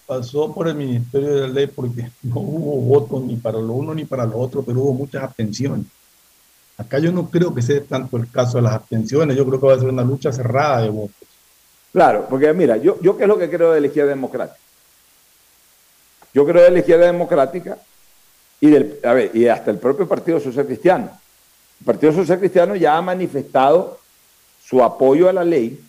pasó por el Ministerio de la Ley porque no hubo votos ni para lo uno ni para lo otro, pero hubo muchas abstenciones. Acá yo no creo que sea tanto el caso de las abstenciones, yo creo que va a ser una lucha cerrada de votos. Claro, porque mira, yo, yo qué es lo que creo de la izquierda democrática. Yo creo de la izquierda democrática y, del, a ver, y hasta el propio Partido Social Cristiano. El Partido Social Cristiano ya ha manifestado su apoyo a la ley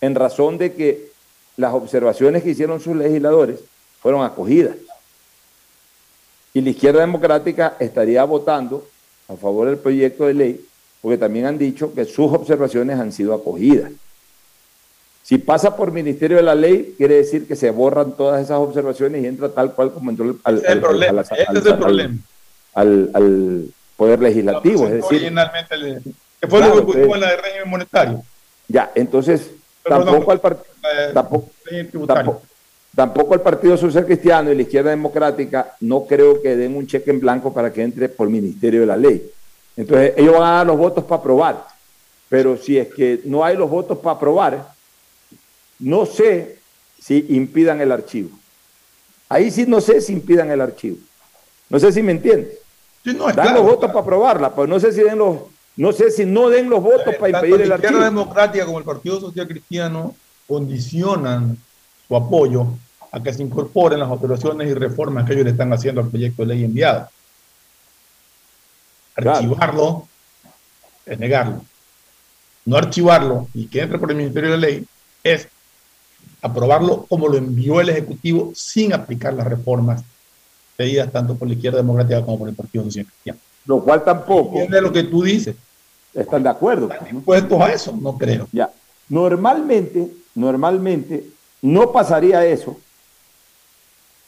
en razón de que las observaciones que hicieron sus legisladores fueron acogidas. Y la izquierda democrática estaría votando a favor del proyecto de ley porque también han dicho que sus observaciones han sido acogidas. Si pasa por Ministerio de la Ley, quiere decir que se borran todas esas observaciones y entra tal cual como entró al, al, Poder Legislativo. Es decir, que fue lo que ocurrió en la de régimen monetario. Ya, entonces tampoco, al tampoco, el Partido Social Cristiano y la Izquierda Democrática no creo que den un cheque en blanco para que entre por Ministerio de la Ley. Entonces, ellos van a dar los votos para aprobar. Pero si es que no hay los votos para aprobar, no sé si impidan el archivo. Ahí sí no sé si impidan el archivo. No sé si me entiendes. Dan los votos para aprobarla, pero no sé si den los no sé si no den los votos para impedir el archivo. La izquierda democrática como el Partido Social Cristiano condicionan su apoyo a que se incorporen las operaciones y reformas que ellos le están haciendo al proyecto de ley enviado. Archivarlo es negarlo. No archivarlo y que entre por el Ministerio de la Ley es aprobarlo como lo envió el Ejecutivo sin aplicar las reformas pedidas tanto por la izquierda democrática como por el Partido Social Cristiano. Lo cual tampoco. Es lo que tú dices. ¿Están de acuerdo? ¿Están dispuestos a eso? No creo. Ya. Normalmente, normalmente no pasaría eso,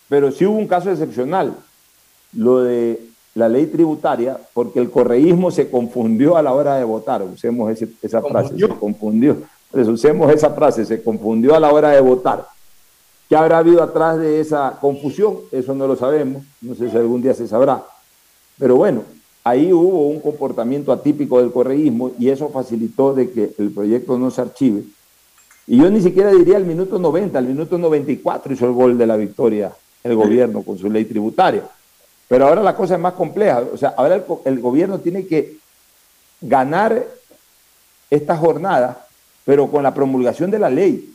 pero sí hubo un caso excepcional, lo de la ley tributaria, porque el correísmo se confundió a la hora de votar. Usemos esa frase, se confundió. usemos esa frase, se confundió a la hora de votar. ¿Qué habrá habido atrás de esa confusión? Eso no lo sabemos, no sé si algún día se sabrá. Pero bueno, Ahí hubo un comportamiento atípico del correísmo y eso facilitó de que el proyecto no se archive. Y yo ni siquiera diría el minuto 90, el minuto 94 hizo el gol de la victoria el gobierno con su ley tributaria. Pero ahora la cosa es más compleja. O sea, ahora el, gobierno tiene que ganar esta jornada, pero con la promulgación de la ley.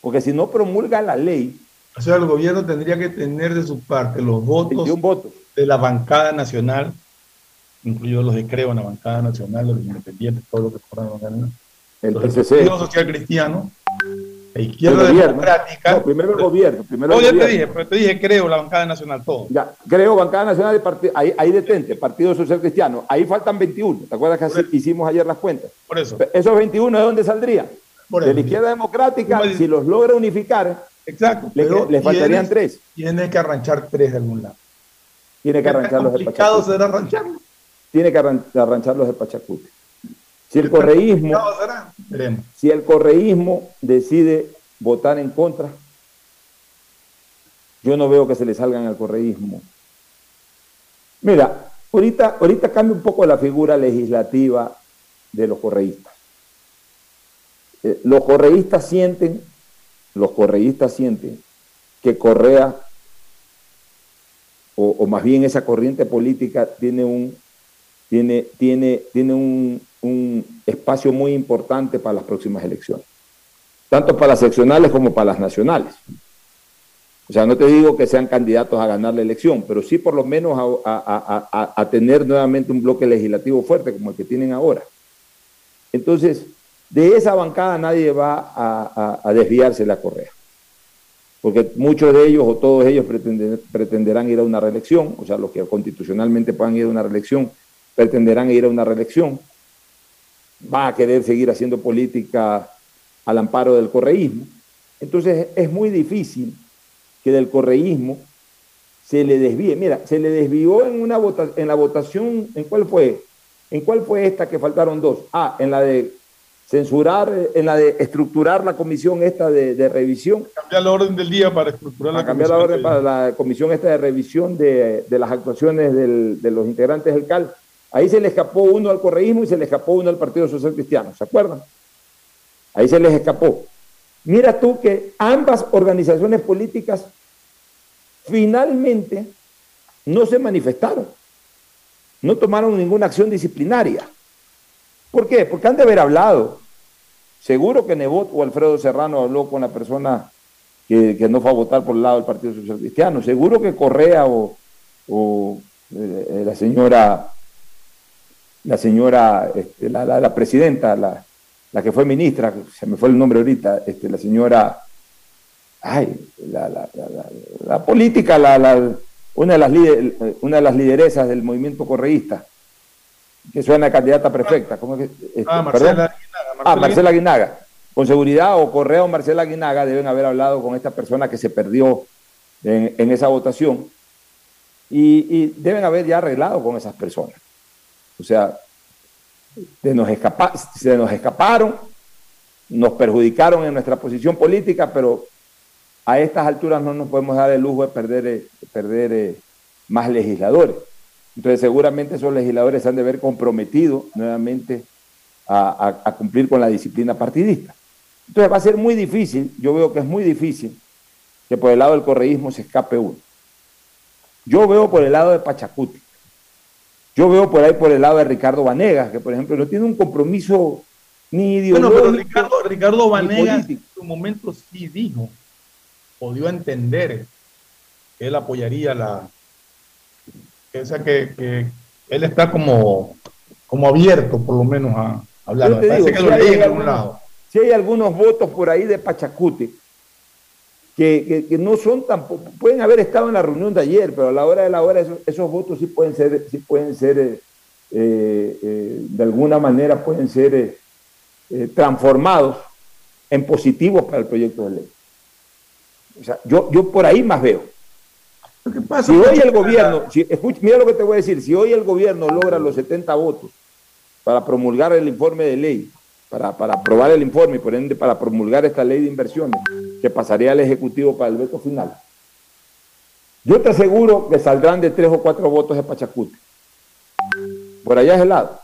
porque si no promulga la ley. O sea, el gobierno tendría que tener de su parte los votos, de la bancada nacional, incluidos los de Creo en la bancada nacional, los independientes, todo lo que fuera bancada El PCC. Social Cristiano, la izquierda democrática. No, primero el gobierno. Primero el te dije, pero te dije creo la bancada nacional, todo. Ya, creo bancada nacional, partido, ahí, ahí detente, Partido Social Cristiano. Ahí faltan 21. ¿Te acuerdas que hicimos ayer las cuentas? Por eso. Esos 21, ¿de dónde saldrían? de la izquierda democrática, si los logra unificar, Exacto, le, le faltarían tres. Tiene que arranchar tres de algún lado. Tiene que arrancharlos de Pachacuti. será? Tiene que arrancharlos de Pachacuti. Si el correísmo, si el correísmo decide votar en contra, yo no veo que se le salgan al correísmo. Mira, ahorita, ahorita cambia un poco la figura legislativa de los correístas. Eh, los correístas sienten, los correístas sienten que Correa, o, más bien esa corriente política, tiene un, tiene, tiene, tiene un, un espacio muy importante para las próximas elecciones, tanto para las seccionales como para las nacionales. O sea, no te digo que sean candidatos a ganar la elección, pero sí por lo menos a, tener nuevamente un bloque legislativo fuerte como el que tienen ahora. Entonces, de esa bancada nadie va a, desviarse la correa, porque muchos de ellos o todos ellos pretenderán ir a una reelección, o sea, los que constitucionalmente puedan ir a una reelección pretenderán ir a una reelección va a querer seguir haciendo política al amparo del correísmo. Entonces es muy difícil que del correísmo se le desvíe. Mira, se le desvió en, una en la votación, ¿en cuál fue? ¿En cuál fue esta que faltaron dos? Ah, en la de censurar, en la de estructurar la comisión esta de, revisión. Cambiar la orden del día para estructurar la cambiar la orden para la comisión esta de revisión de, las actuaciones de los integrantes del CAL. Ahí se le escapó uno al correísmo y se le escapó uno al Partido Social Cristiano, ¿se acuerdan? Ahí se les escapó. Mira tú que ambas organizaciones políticas finalmente no se manifestaron, no tomaron ninguna acción disciplinaria. ¿Por qué? Porque han de haber hablado. Seguro que Nebot o Alfredo Serrano habló con la persona que, no fue a votar por el lado del Partido Social Cristiano. Seguro que Correa o, eh, la señora la señora, este, la, presidenta, la, que fue ministra, se me fue el nombre ahorita, este, la señora, ay, la, política, una, de las una de las lideresas del movimiento correísta, que suena candidata perfecta. ¿cómo que, este, ah, Marcela Ah, Marcela Aguinaga. Con seguridad, o Correa o Marcela Aguinaga deben haber hablado con esta persona que se perdió en, esa votación y, y deben haber ya arreglado con esas personas. O sea, se nos, escaparon, nos perjudicaron en nuestra posición política, pero a estas alturas no nos podemos dar el lujo de perder, eh, perder eh, más legisladores. Entonces seguramente esos legisladores se han de ver comprometidos nuevamente a, cumplir con la disciplina partidista. Entonces va a ser muy difícil, yo veo que es muy difícil que por el lado del correísmo se escape uno. Yo veo por el lado de Pachacuti yo veo por ahí por el lado de Ricardo Vanegas, que por ejemplo no tiene un compromiso ni ideológico. Bueno, pero Ricardo, Ricardo Vanegas en su momento sí dijo, o dio a entender que él apoyaría la. O sea, que, que él está como, como abierto, por lo menos, a hablar. Me parece que lo leí en algún lado. Si hay algunos votos por ahí de Pachacuti que, no son tampoco, pueden haber estado en la reunión de ayer, pero a la hora de la hora esos, votos sí pueden ser, sí pueden ser eh, eh, eh, de alguna manera pueden ser transformados en positivos para el proyecto de ley. O sea, yo, yo por ahí más veo. si hoy el gobierno, si, mira lo que te voy a decir, si hoy el gobierno logra los 70 votos para promulgar el informe de ley para, para aprobar el informe y por ende para promulgar esta ley de inversiones que pasaría al Ejecutivo para el veto final, yo te aseguro que saldrán de tres o cuatro votos de Pachacuti. Por allá es el lado.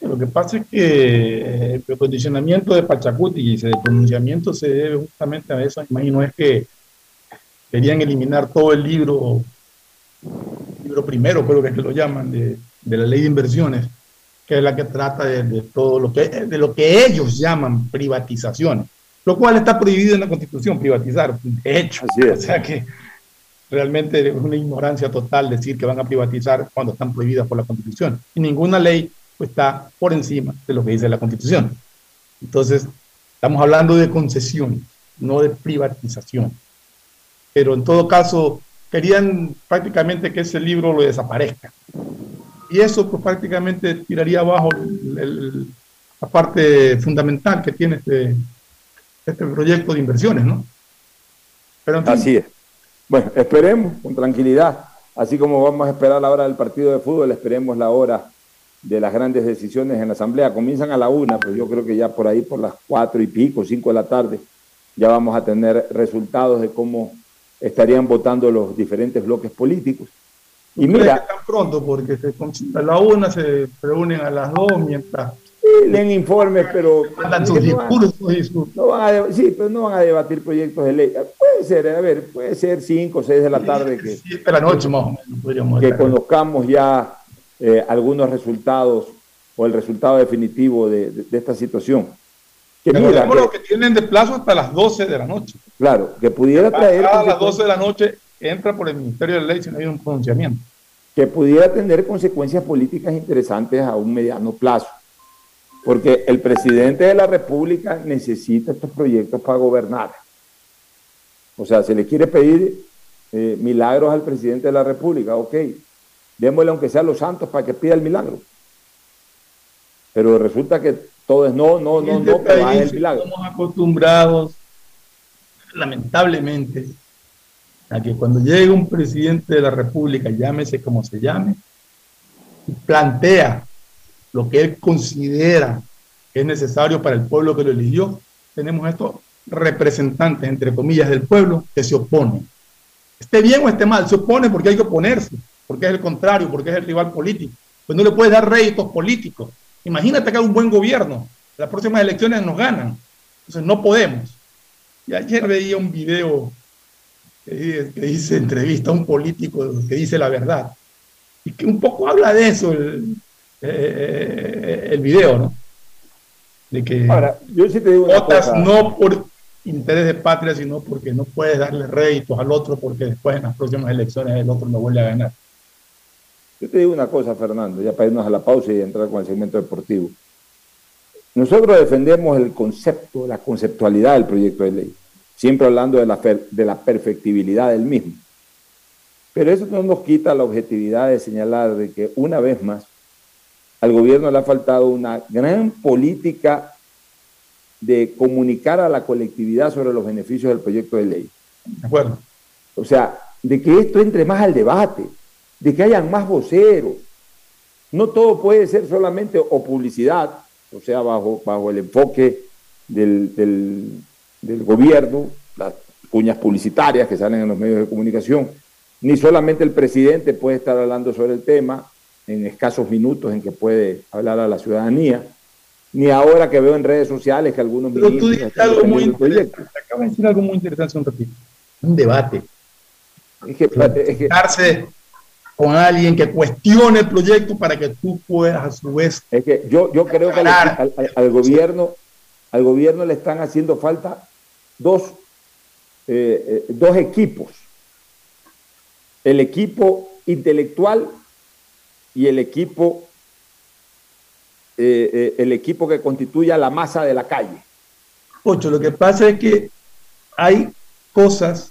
Lo que pasa es que el condicionamiento de Pachacuti y ese pronunciamiento se debe justamente a eso. Imagino es que querían eliminar todo el libro, libro primero, creo que es que lo llaman, de, de la ley de inversiones que es la que trata de, todo lo que, de lo que ellos llaman privatizaciones. Lo cual está prohibido en la Constitución, privatizar, de hecho. Así es. O sea que realmente es una ignorancia total decir que van a privatizar cuando están prohibidas por la Constitución. Y ninguna ley pues, está por encima de lo que dice la Constitución. Entonces, estamos hablando de concesión, no de privatización. Pero en todo caso, querían prácticamente que ese libro lo desaparezca. Y eso pues prácticamente tiraría abajo el- el- la parte fundamental que tiene este, este proyecto de inversiones, ¿no? Pero en fin, Así es. Bueno, esperemos con tranquilidad, así como vamos a esperar la hora del partido de fútbol, esperemos la hora de las grandes decisiones en la Asamblea. Comienzan a la una, pues yo creo que ya por ahí, por las cuatro y pico, cinco de la tarde, ya vamos a tener resultados de cómo estarían votando los diferentes bloques políticos. Y ¿no crees mira, que tan pronto, porque se, a la una se reúnen a las dos mientras leen informes, pero mandan sus que no discursos y sus no van a sí, pero no van a debatir proyectos de ley. Puede ser, a ver, puede ser cinco o seis de la tarde que, de la noche más o menos podríamos que conozcamos ya eh, algunos resultados o el resultado definitivo de, de- de esta situación. Que mira, Recordemos que- lo que tienen de plazo hasta las 12 de la noche. claro, que pudiera traer a las consecu- 12 de la noche entra por el Ministerio de Ley si no hay un pronunciamiento. que pudiera tener consecuencias políticas interesantes a un mediano plazo. Porque el presidente de la República necesita estos proyectos para gobernar. O sea, se le quiere pedir eh, milagros al presidente de la República, ok, démosle aunque sea a los santos para que pida el milagro. Pero resulta que todo es no, no, no, este no, que va país el milagro. Estamos acostumbrados, lamentablemente, a que cuando llega un presidente de la República, llámese como se llame, plantea lo que él considera que es necesario para el pueblo que lo eligió, tenemos estos representantes, entre comillas, del pueblo que se oponen. Esté bien o esté mal, se opone porque hay que oponerse, porque es el contrario, porque es el rival político. Pues no le puedes dar réditos políticos. Imagínate que hay un buen gobierno, las próximas elecciones nos ganan. Entonces no podemos. Y ayer veía un video que, dice- entrevista a un político que dice la verdad. Y que un poco habla de eso eh, el video, ¿no? De que Ahora, yo sí te digo votas cosa. no por interés de patria, sino porque no puedes darle réditos al otro porque después en las próximas elecciones el otro no vuelve a ganar. Yo te digo una cosa, Fernando, ya para irnos a la pausa y entrar con el segmento deportivo. Nosotros defendemos el concepto, la conceptualidad del proyecto de ley, siempre hablando de la, de la perfectibilidad del mismo. Pero eso no nos quita la objetividad de señalar de que una vez más al gobierno le ha faltado una gran política de comunicar a la colectividad sobre los beneficios del proyecto de ley. ¿De acuerdo? O sea, de que esto entre más al debate, de que hayan más voceros. No todo puede ser solamente o publicidad, o sea, bajo, bajo el enfoque del, del- del gobierno, las cuñas publicitarias que salen en los medios de comunicación, ni solamente el presidente puede estar hablando sobre el tema en escasos minutos en que puede hablar a la ciudadanía, ni ahora que veo en redes sociales que algunos Pero tú están algo muy interesante. Acabas de decir algo muy interesante un ratito. Un debate. Es que, es que- con alguien que cuestione el proyecto para que tú puedas a su vez Es que yo, yo creo que al, al- al- al gobierno, al gobierno le están haciendo falta dos, eh, eh, dos equipos. El equipo intelectual y el equipo, eh, eh, el equipo que constituya la masa de la calle. Ocho, lo que pasa es que hay cosas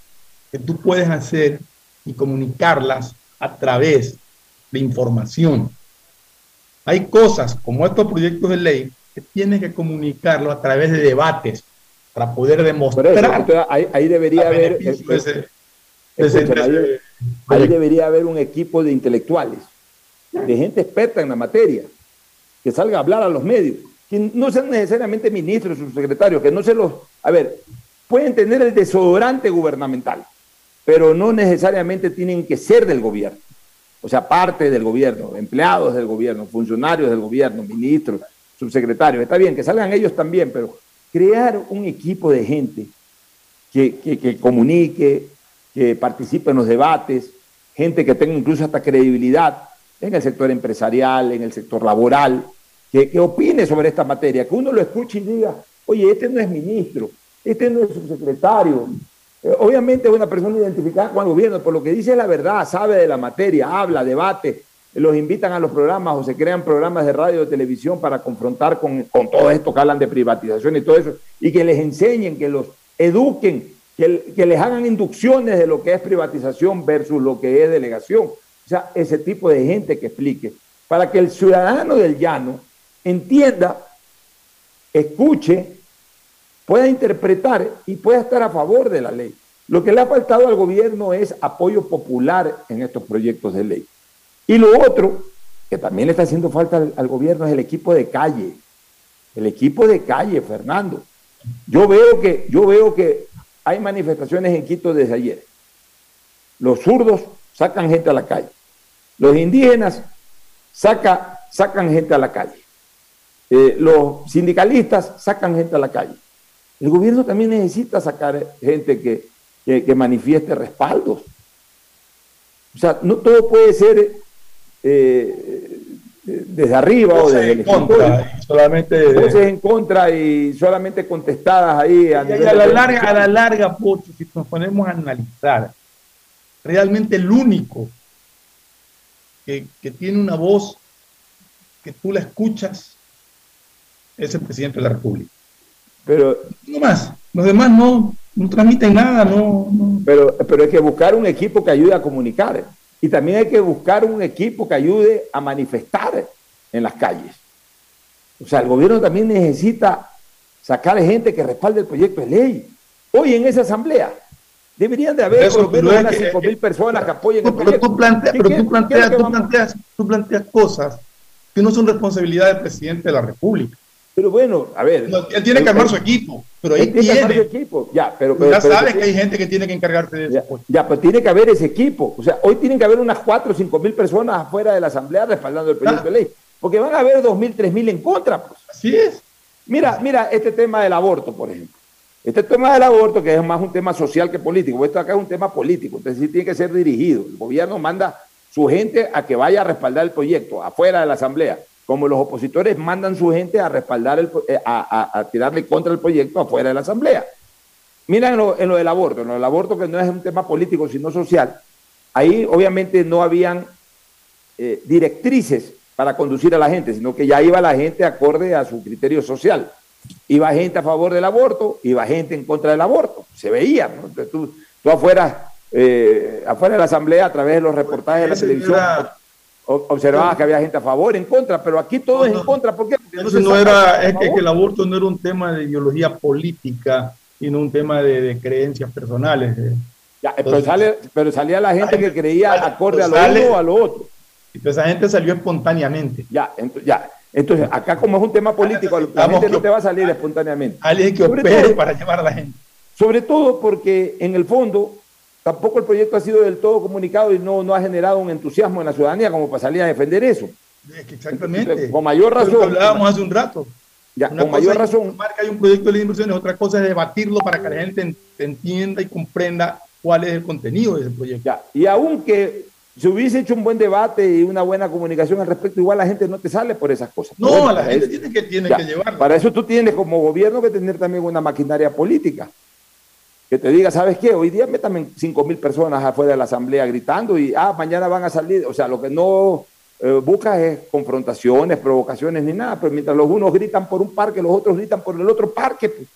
que tú puedes hacer y comunicarlas a través de información. Hay cosas como estos proyectos de ley que tienes que comunicarlo a través de debates para poder eso, demostrar. ahí, ahí debería haber, eh, ese- ese- ahí debería haber un equipo de intelectuales, de gente experta en la materia, que salga a hablar a los medios, que no sean necesariamente ministros, subsecretarios, que no se los... A ver, pueden tener el desodorante gubernamental, pero no necesariamente tienen que ser del gobierno. O sea, parte del gobierno, empleados del gobierno, funcionarios del gobierno, ministros, subsecretarios. Está bien, que salgan ellos también, pero crear un equipo de gente que, que- que comunique, que participe en los debates, gente que tenga incluso hasta credibilidad en el sector empresarial, en el sector laboral, que, opine sobre esta materia, que uno lo escuche y diga, oye, este no es ministro, este no es su secretario. Eh, obviamente es una persona identificada con el gobierno, por lo que dice la verdad, sabe de la materia, habla, debate, los invitan a los programas o se crean programas de radio o televisión para confrontar con, con todo esto que hablan de privatización y todo eso, y que les enseñen, que los eduquen, que, que les hagan inducciones de lo que es privatización versus lo que es delegación. Ese tipo de gente que explique, para que el ciudadano del llano entienda, escuche, pueda interpretar y pueda estar a favor de la ley. Lo que le ha faltado al gobierno es apoyo popular en estos proyectos de ley. Y lo otro, que también le está haciendo falta al, gobierno, es el equipo de calle. El equipo de calle, Fernando. Yo veo que, yo veo que hay manifestaciones en Quito desde ayer. Los zurdos sacan gente a la calle. Los indígenas saca, sacan gente a la calle. Eh, los sindicalistas sacan gente a la calle. El gobierno también necesita sacar gente que, que manifieste respaldos. O sea, no todo puede ser eh, desde arriba o desde el contra, solamente voces en contra y solamente contestadas ahí. A, la larga, a la larga, Pocho, si nos ponemos a analizar, realmente el único que, tiene una voz que tú la escuchas es el presidente de la República. Pero no más, los demás no, no transmiten nada, no, no. Pero, pero hay que buscar un equipo que ayude a comunicar. Y también hay que buscar un equipo que ayude a manifestar en las calles. O sea, el gobierno también necesita sacar gente que respalde el proyecto de ley. Hoy en esa asamblea deberían de haber por lo menos unas 5 mil personas que apoyen el proyecto. Pero, tú, pero tú, planteas, tú, planteas, tú planteas cosas que no son responsabilidad del presidente de la República. Pero bueno, a ver. él tiene que armar su equipo, pero ahí tiene. Su equipo. Ya, pero, ya sabes que hay gente que tiene que encargarse de eso. Ya, pues tiene que haber ese equipo. O sea, hoy tienen que haber unas 4 o 5 mil personas afuera de la Asamblea respaldando el proyecto de ley. Porque van a haber 2 mil, 3 mil en contra. Pues. Así es. Mira, mira este tema del aborto, por ejemplo. Este tema del aborto, que es más un tema social que político, esto acá es un tema político, entonces sí tiene que ser dirigido. El gobierno manda su gente a que vaya a respaldar el proyecto afuera de la Asamblea como los opositores mandan su gente a respaldar, el, eh, a, tirarle contra el proyecto afuera de la Asamblea. Mira en lo, del aborto, en lo del aborto que no es un tema político, sino social, ahí obviamente no habían eh, directrices para conducir a la gente, sino que ya iba la gente acorde a su criterio social. Iba gente a favor del aborto, iba gente en contra del aborto, se veía, ¿no? tú, afuera, eh, afuera de la Asamblea, a través de los reportajes de la televisión observaba que había gente a favor, en contra, pero aquí todo es en contra. ¿Por qué? Porque no, era, es que, el aborto no era un tema de ideología política, sino un tema de, creencias personales. pero, salía la gente que creía acorde a lo uno o a lo otro. Y esa gente salió espontáneamente. Ya, ya. Entonces, acá como es un tema político, la gente no te va a salir espontáneamente. Alguien que opere para llevar a la gente. Sobre todo porque en el fondo Tampoco el proyecto ha sido del todo comunicado y no, no ha generado un entusiasmo en la ciudadanía como para salir a defender eso. exactamente. con mayor razón. hablábamos hace un rato. Ya, con mayor razón. Marca hay un proyecto de inversiones, otra cosa es debatirlo para que la gente entienda y comprenda cuál es el contenido de ese proyecto. Ya, y aunque se hubiese hecho un buen debate y una buena comunicación al respecto, igual la gente no te sale por esas cosas. No, la gente tiene que, tiene que llevarlo. Para eso tú tienes como gobierno que tener también una maquinaria política que te diga, ¿sabes qué? Hoy día metan 5 mil personas afuera de la asamblea gritando y, ah, mañana van a salir. O sea, lo que no eh, busca es confrontaciones, provocaciones ni nada, pero mientras los unos gritan por un parque, los otros gritan por el otro parque. Pues.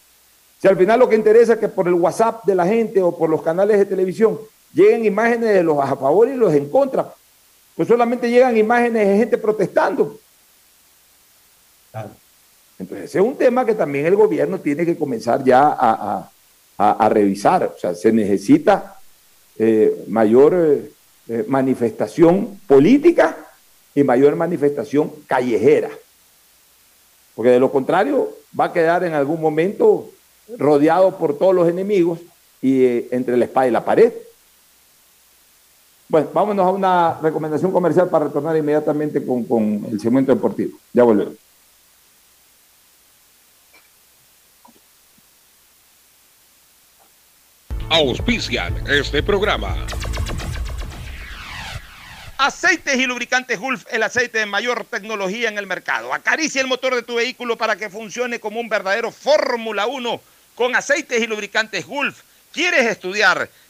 Si al final lo que interesa es que por el WhatsApp de la gente o por los canales de televisión lleguen imágenes de los a favor y los en contra, pues solamente llegan imágenes de gente protestando. Entonces, ese es un tema que también el gobierno tiene que comenzar ya a a, revisar. O sea, se necesita eh, mayor eh, eh, manifestación política y mayor manifestación callejera. Porque de lo contrario va a quedar en algún momento rodeado por todos los enemigos y entre la espada y la pared. Bueno, vámonos a una recomendación comercial para retornar inmediatamente con, con el segmento deportivo. Ya volvemos. auspician este programa. Aceites y lubricantes Gulf, el aceite de mayor tecnología en el mercado. Acaricia el motor de tu vehículo para que funcione como un verdadero Fórmula 1 con aceites y lubricantes Gulf. ¿Quieres estudiar,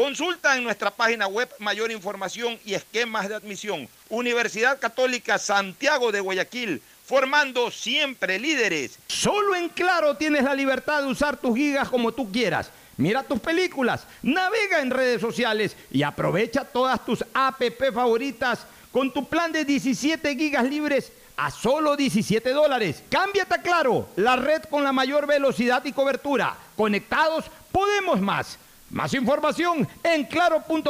Consulta en nuestra página web mayor información y esquemas de admisión. Universidad Católica Santiago de Guayaquil, formando siempre líderes. Solo en Claro tienes la libertad de usar tus gigas como tú quieras. Mira tus películas, navega en redes sociales y aprovecha todas tus app favoritas con tu plan de 17 gigas libres a solo 17 dólares. Cámbiate a Claro, la red con la mayor velocidad y cobertura. Conectados, podemos más. Más información en claro.com.es.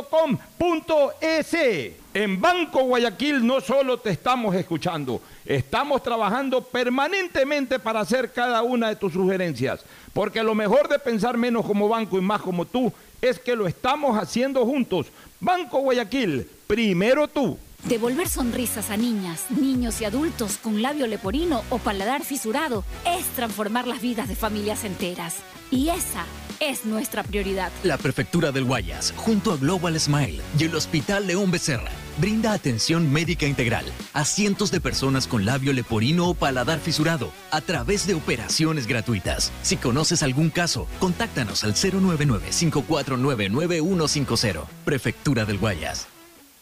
En Banco Guayaquil no solo te estamos escuchando, estamos trabajando permanentemente para hacer cada una de tus sugerencias. Porque lo mejor de pensar menos como banco y más como tú es que lo estamos haciendo juntos. Banco Guayaquil, primero tú. Devolver sonrisas a niñas, niños y adultos con labio leporino o paladar fisurado es transformar las vidas de familias enteras. Y esa es nuestra prioridad. La Prefectura del Guayas, junto a Global Smile y el Hospital León Becerra, brinda atención médica integral a cientos de personas con labio leporino o paladar fisurado a través de operaciones gratuitas. Si conoces algún caso, contáctanos al 099-549-9150. Prefectura del Guayas.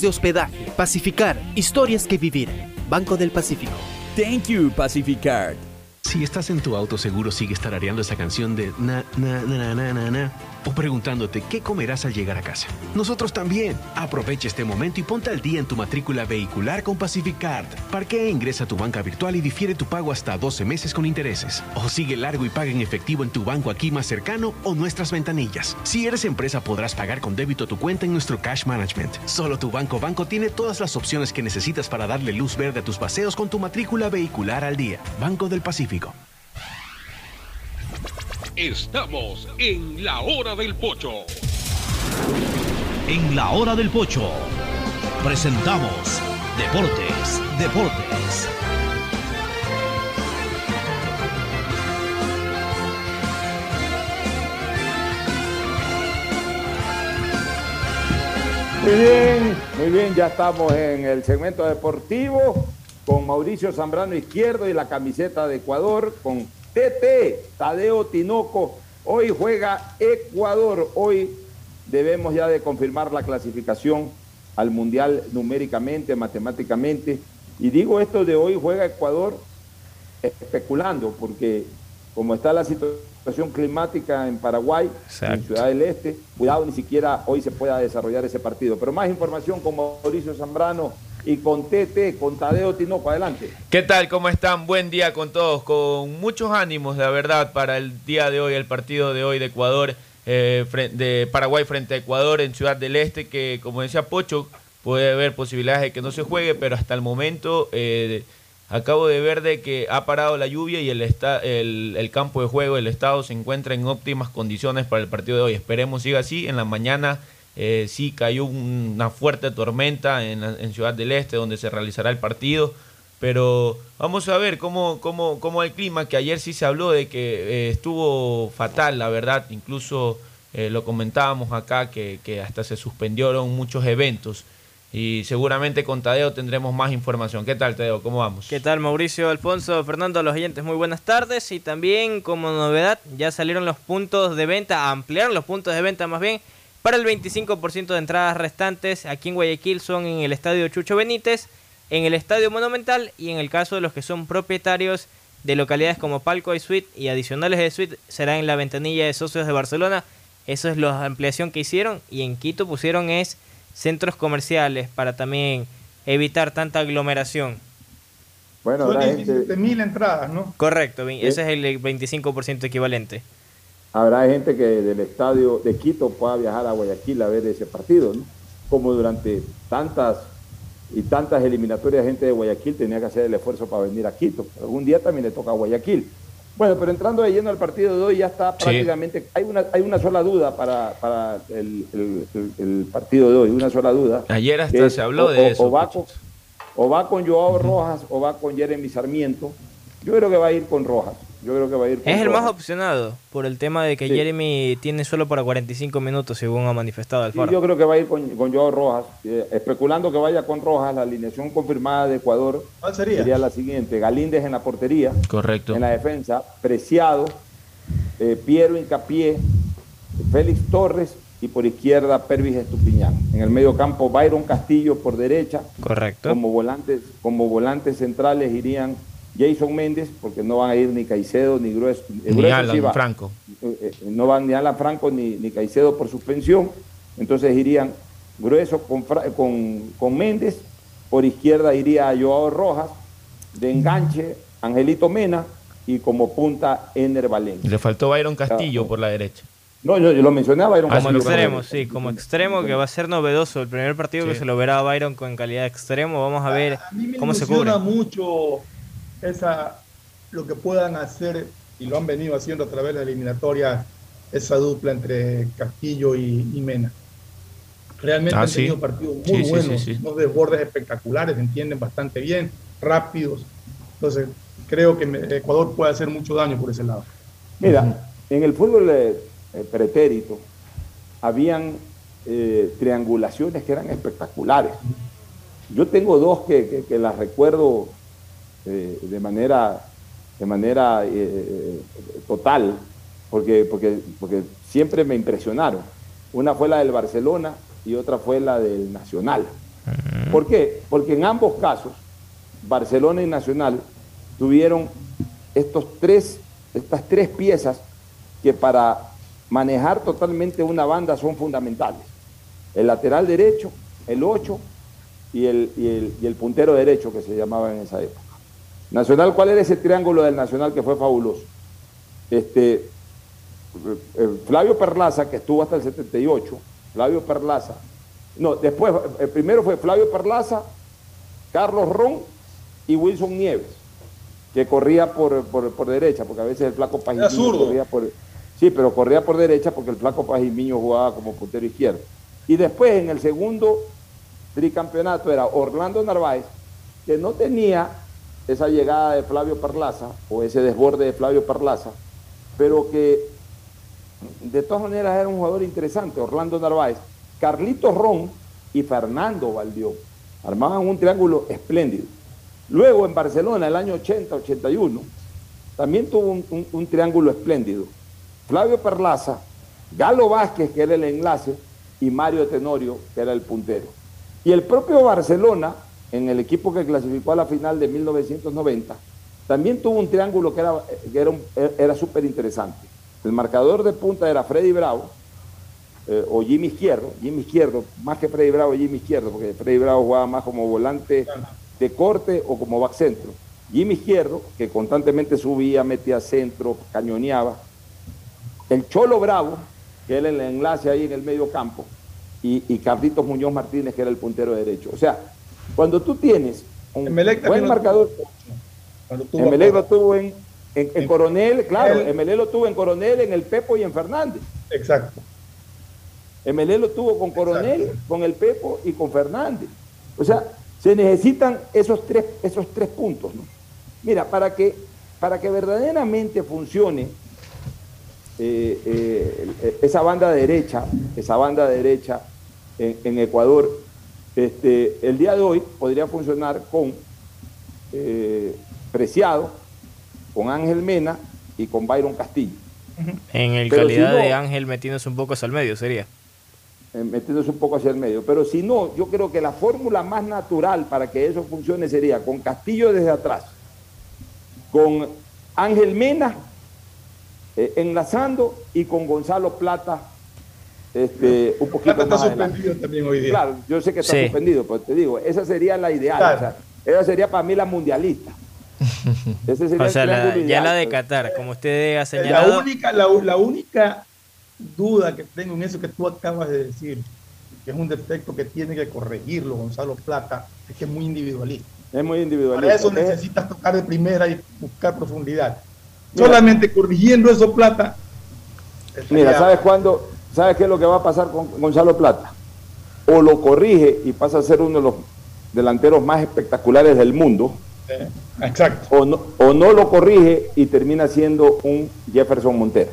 de hospedaje. Pacificar, historias que vivir. Banco del Pacífico. Thank you, Pacificard. Si estás en tu auto, seguro sigues tarareando esa canción de na, na, na, na, na, na, o preguntándote qué comerás al llegar a casa. Nosotros también. Aprovecha este momento y ponte al día en tu matrícula vehicular con Pacificard. Parquea, ingresa a tu banca virtual y difiere tu pago hasta 12 meses con intereses. O sigue largo y paga en efectivo en tu banco aquí más cercano o nuestras ventanillas. Si eres empresa, podrás pagar con débito tu cuenta en nuestro Cash Management. Solo tu banco banco tiene todas las opciones que necesitas para darle luz verde a tus paseos con tu matrícula vehicular al día. Banco del Pacífico. Estamos en la hora del pocho. En la hora del pocho presentamos Deportes, Deportes. Muy bien, muy bien, ya estamos en el segmento deportivo con Mauricio Zambrano Izquierdo y la camiseta de Ecuador, con TT, Tadeo Tinoco. Hoy juega Ecuador, hoy debemos ya de confirmar la clasificación al Mundial numéricamente, matemáticamente. Y digo esto de hoy juega Ecuador especulando, porque como está la situación climática en Paraguay, en Ciudad del Este, cuidado, ni siquiera hoy se pueda desarrollar ese partido. Pero más información con Mauricio Zambrano y con TT, con Tadeo Tinoco. Adelante. ¿Qué tal? ¿Cómo están? Buen día con todos, con muchos ánimos, la verdad, para el día de hoy, el partido de hoy de Ecuador, eh, de Paraguay frente a Ecuador en Ciudad del Este, que como decía Pocho, puede haber posibilidades de que no se juegue, pero hasta el momento eh, acabo de ver de que ha parado la lluvia y el, el, el, campo de juego, el estado se encuentra en óptimas condiciones para el partido de hoy. Esperemos siga así. En la mañana eh, sí cayó una fuerte tormenta en, en, Ciudad del Este donde se realizará el partido. Pero vamos a ver cómo, cómo, cómo el clima, que ayer sí se habló de que eh, estuvo fatal, la verdad. Incluso eh, lo comentábamos acá, que, que hasta se suspendieron muchos eventos y seguramente con Tadeo tendremos más información. ¿Qué tal, Tadeo? ¿Cómo vamos? ¿Qué tal, Mauricio, Alfonso, Fernando, los oyentes? Muy buenas tardes. Y también, como novedad, ya salieron los puntos de venta, ampliaron los puntos de venta más bien, para el 25% de entradas restantes aquí en Guayaquil son en el Estadio Chucho Benítez, en el Estadio Monumental y en el caso de los que son propietarios de localidades como Palco y Suite y adicionales de Suite será en la ventanilla de socios de Barcelona Eso es la ampliación que hicieron y en Quito pusieron es centros comerciales para también evitar tanta aglomeración. Bueno, Son 17.000 entradas, ¿no? Correcto, ese es el 25% equivalente. Habrá gente que del estadio de Quito pueda viajar a Guayaquil a ver ese partido, ¿no? Como durante tantas y tantas eliminatorias gente de Guayaquil tenía que hacer el esfuerzo para venir a Quito. Algún día también le toca a Guayaquil. Bueno, pero entrando de lleno al partido de hoy ya está prácticamente, hay, una, hay una sola duda para, para el, el, partido de hoy, una sola duda. Ayer hasta se habló de eso. O va, con, o va, con, Joao Rojas o va con Jeremy Sarmiento. Yo creo que va a ir con Rojas. Yo creo que va a ir Es el más opcionado por el tema de que Jeremy tiene solo para 45 minutos, según ha manifestado Alfaro. yo creo que va a ir con, con Joao Rojas. Eh, especulando que vaya con Rojas, la alineación confirmada de Ecuador ¿Cuál sería? la siguiente: Galíndez en la portería. Correcto. En la defensa, Preciado, eh, Piero Incapié, Félix Torres y por izquierda Pervis Estupiñán. En el medio campo, Byron Castillo por derecha. Correcto. Como volantes, como volantes centrales irían Jason Méndez, porque no van a ir ni Caicedo ni Grueso. Ni Alan Franco. Eh, eh, no van ni Alan Franco ni, ni Caicedo por suspensión. Entonces irían Grueso con, con, con Méndez. Por izquierda iría Joao Rojas. De enganche, Angelito Mena. Y como punta, Ener Valencia. Le faltó Byron Castillo por la derecha. No, yo, lo mencioné a Byron Como extremo, sí, como extremo que va a ser novedoso. El primer partido que se lo verá a Byron con calidad de extremo. Vamos a ver cómo se cubre. mucho esa, lo que puedan hacer, y lo han venido haciendo a través de la eliminatoria, esa dupla entre Castillo y, Mena. Realmente ah, han tenido partidos muy buenos, unos desbordes espectaculares, entienden bastante bien, rápidos. Entonces, creo que Ecuador puede hacer mucho daño por ese lado. Mira, en el fútbol eh, pretérito habían eh, triangulaciones que eran espectaculares. Yo tengo dos que, que las recuerdo eh, de manera, de manera eh, eh, total, porque, porque, porque siempre me impresionaron. Una fue la del Barcelona y otra fue la del Nacional. ¿Por qué? Porque en ambos casos, Barcelona y Nacional tuvieron estos tres, estas tres piezas que para manejar totalmente una banda son fundamentales. El lateral derecho, el 8 y el, y el, y el puntero derecho que se llamaba en esa época. Nacional, ¿cuál era ese triángulo del Nacional que fue fabuloso? Este, eh, Flavio Perlaza, que estuvo hasta el 78, Flavio Perlaza, no, después, el primero fue Flavio Perlaza, Carlos Ron y Wilson Nieves, que corría por, derecha, porque a veces el flaco Pajimiño corría por... Sí, pero corría por derecha porque el flaco Pajimiño jugaba como puntero izquierdo. Y después, en el segundo tricampeonato, era Orlando Narváez, que no tenía esa llegada de Flavio Parlaza o ese desborde de Flavio Parlaza, pero que de todas maneras era un jugador interesante, Orlando Narváez, Carlitos Ron y Fernando Valdión. Armaban un triángulo espléndido. Luego en Barcelona, el año 80-81, también tuvo un, un, triángulo espléndido. Flavio Perlaza, Galo Vázquez, que era el enlace, y Mario Tenorio, que era el puntero. Y el propio Barcelona en el equipo que clasificó a la final de 1990, también tuvo un triángulo que era, era, era súper interesante. El marcador de punta era Freddy Bravo, eh, o Jimmy Izquierdo, Jimmy Izquierdo, más que Freddy Bravo, Jimmy Izquierdo, porque Freddy Bravo jugaba más como volante de corte o como back centro. Jimmy Izquierdo, que constantemente subía, metía centro, cañoneaba. El Cholo Bravo, que era el enlace ahí en el medio campo, y, y Carlitos Muñoz Martínez, que era el puntero derecho. O sea, cuando tú tienes un buen marcador, Emelec lo tuvo en, en, Coronel, claro, Emelec lo tuvo en Coronel, en el Pepo y en Fernández. Exacto. Emelec lo tuvo con Coronel, con el Pepo y con Fernández. O sea, se necesitan esos tres, esos tres puntos. ¿no? Mira, para que, para que verdaderamente funcione eh, eh, esa banda derecha, esa banda derecha en Ecuador, este, el día de hoy podría funcionar con eh, Preciado, con Ángel Mena y con Byron Castillo. En el calidad de Ángel metiéndose un poco hacia el medio sería. Eh, metiéndose un poco hacia el medio. Pero si no, yo creo que la fórmula más natural para que eso funcione sería con Castillo desde atrás, con Ángel Mena eh, enlazando y con Gonzalo Plata este, un poquito Plata está más adelante. suspendido también hoy día. Claro, yo sé que está Sí. suspendido, pero te digo, esa sería la ideal. Claro. o sea, esa sería para mí la mundialista. [laughs] Ese sería O sea, la- ya la de. Qatar, como usted ha La señalado. única, la, la única duda que tengo en eso que tú acabas de decir, que es un defecto que tiene que corregirlo Gonzalo Plata, es que es muy individualista. Es muy individualista. Para eso Es- necesitas tocar de primera y buscar profundidad. Solamente corrigiendo eso, Plata. Mira, ¿sabes cuándo? ¿Sabes qué es lo que va a pasar con Gonzalo Plata? O lo corrige y pasa a ser uno de los delanteros más espectaculares del mundo, Eh, exacto. o no, o no lo corrige y termina siendo un Jefferson Montero.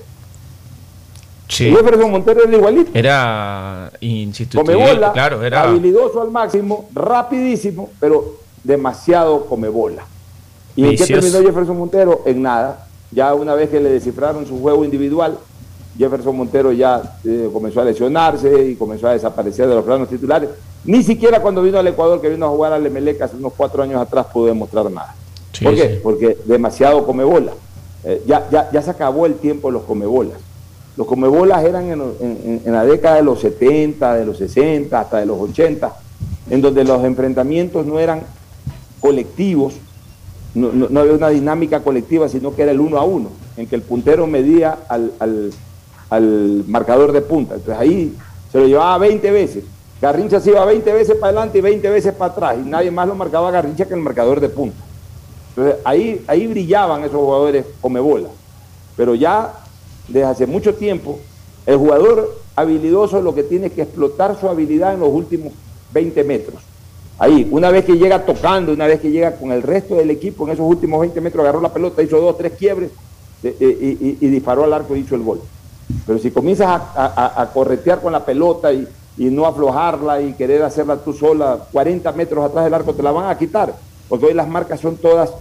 Sí. Jefferson Montero era igualito. Era Come insustituible, bola, claro, era habilidoso al máximo, rapidísimo, pero demasiado come bola. ¿Y en qué terminó Jefferson Montero? En nada. Ya una vez que le descifraron su juego individual, Jefferson Montero ya eh, comenzó a lesionarse y comenzó a desaparecer de los planos titulares. Ni siquiera cuando vino al Ecuador, que vino a jugar al Emelec hace unos cuatro años atrás, pudo demostrar nada. Sí, ¿Por qué? sí. Porque demasiado come bola. Eh, ya, ya, ya se acabó el tiempo de los comebolas. Los comebolas eran en, en- en- en la década de los 70, de los 60, hasta de los 80, en donde los enfrentamientos no eran colectivos, no, no- no había una dinámica colectiva, sino que era el uno a uno, en que el puntero medía al, al- al marcador de punta. Entonces ahí se lo llevaba 20 veces. Garrincha se iba 20 veces para adelante y 20 veces para atrás, y nadie más lo marcaba Garrincha que el marcador de punta. Entonces ahí, ahí brillaban esos jugadores comebola. Pero ya desde hace mucho tiempo, el jugador habilidoso lo que tiene es que explotar su habilidad en los últimos 20 metros. Ahí, una vez que llega tocando, una vez que llega con el resto del equipo en esos últimos 20 metros, agarró la pelota, hizo dos, tres quiebres eh, eh, y- y disparó al arco y hizo el gol. Pero si comienzas a, a- a- a corretear con la pelota y, y no aflojarla y querer hacerla tú sola 40 metros atrás del arco, te la van a quitar. Porque hoy las marcas son todas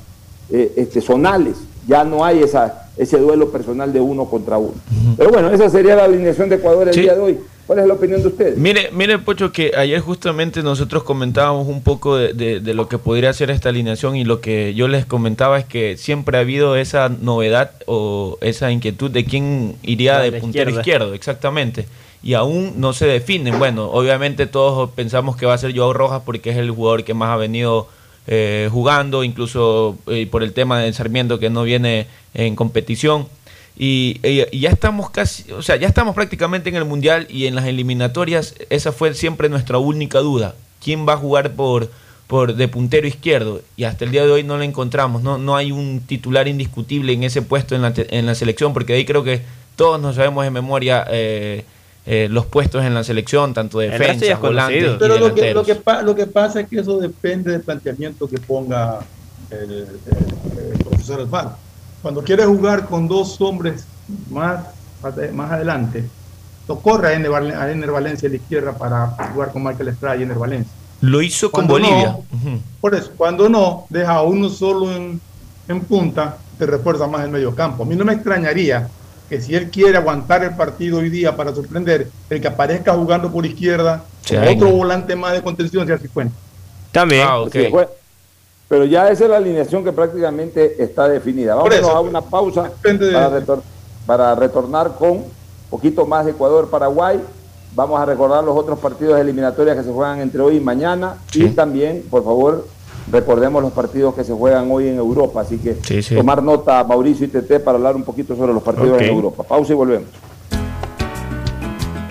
eh, este, zonales. Ya no hay esa, ese duelo personal de uno contra uno. Pero bueno, esa sería la alineación de Ecuador el Sí. día de hoy. ¿Cuál es la opinión de ustedes? Mire, mire, Pocho, que ayer justamente nosotros comentábamos un poco de, de- de lo que podría ser esta alineación y lo que yo les comentaba es que siempre ha habido esa novedad o esa inquietud de quién iría de puntero izquierda. izquierdo, exactamente. Y aún no se definen. Bueno, obviamente todos pensamos que va a ser Joao Rojas porque es el jugador que más ha venido eh, jugando, incluso eh, por el tema de Sarmiento que no viene en competición. Y, y- y ya estamos casi, o sea, ya estamos prácticamente en el Mundial y en las eliminatorias, esa fue siempre nuestra única duda. ¿Quién va a jugar por, por de puntero izquierdo? Y hasta el día de hoy no la encontramos. No, no hay un titular indiscutible en ese puesto en la, en la selección, porque de ahí creo que todos nos sabemos de memoria eh, eh, los puestos en la selección, tanto de defensa, volantes conocido. y Pero lo que, lo, que pa- lo que pasa es que eso depende del planteamiento que ponga el, el- el profesor Alfaro. Cuando quiere jugar con dos hombres más, más adelante, lo corre a Ener, a Ener Valencia a la izquierda para jugar con Michael Estrada y Ener Valencia. Lo hizo con Cuando Bolivia. no, Ujú. Por eso, cuando no, deja a uno solo en, en punta, te refuerza más el medio campo. A mí no me extrañaría que si él quiere aguantar el partido hoy día para sorprender, el que aparezca jugando por izquierda, Sí, con otro volante más de contención, sea Cifuentes. También. Ah, ok. Pero ya esa es la alineación que prácticamente está definida. Vamos eso, a una pausa de- para, retor- para retornar con un poquito más de Ecuador-Paraguay. Vamos a recordar los otros partidos eliminatorias que se juegan entre hoy y mañana. Y también, por favor, recordemos los partidos que se juegan hoy en Europa. Así que Sí, sí. tomar nota, Mauricio y Tete, para hablar un poquito sobre los partidos Ok. en Europa. Pausa y volvemos.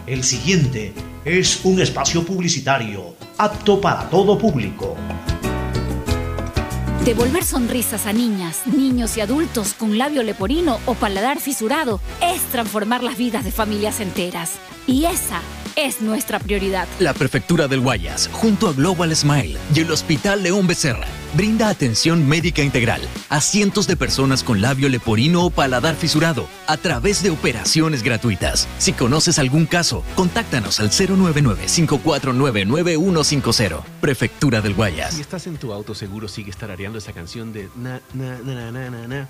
El siguiente es un espacio publicitario apto para todo público. Devolver sonrisas a niñas, niños y adultos con labio leporino o paladar fisurado es transformar las vidas de familias enteras. Y esa es nuestra prioridad. La Prefectura del Guayas, junto a Global Smile y el Hospital León Becerra, brinda atención médica integral a cientos de personas con labio leporino o paladar fisurado a través de operaciones gratuitas. Si conoces algún caso, contáctanos al 099-549-9150. Prefectura del Guayas. Si estás en tu auto, seguro sigue tarareando esa canción de na, na, na, na, na, na, na.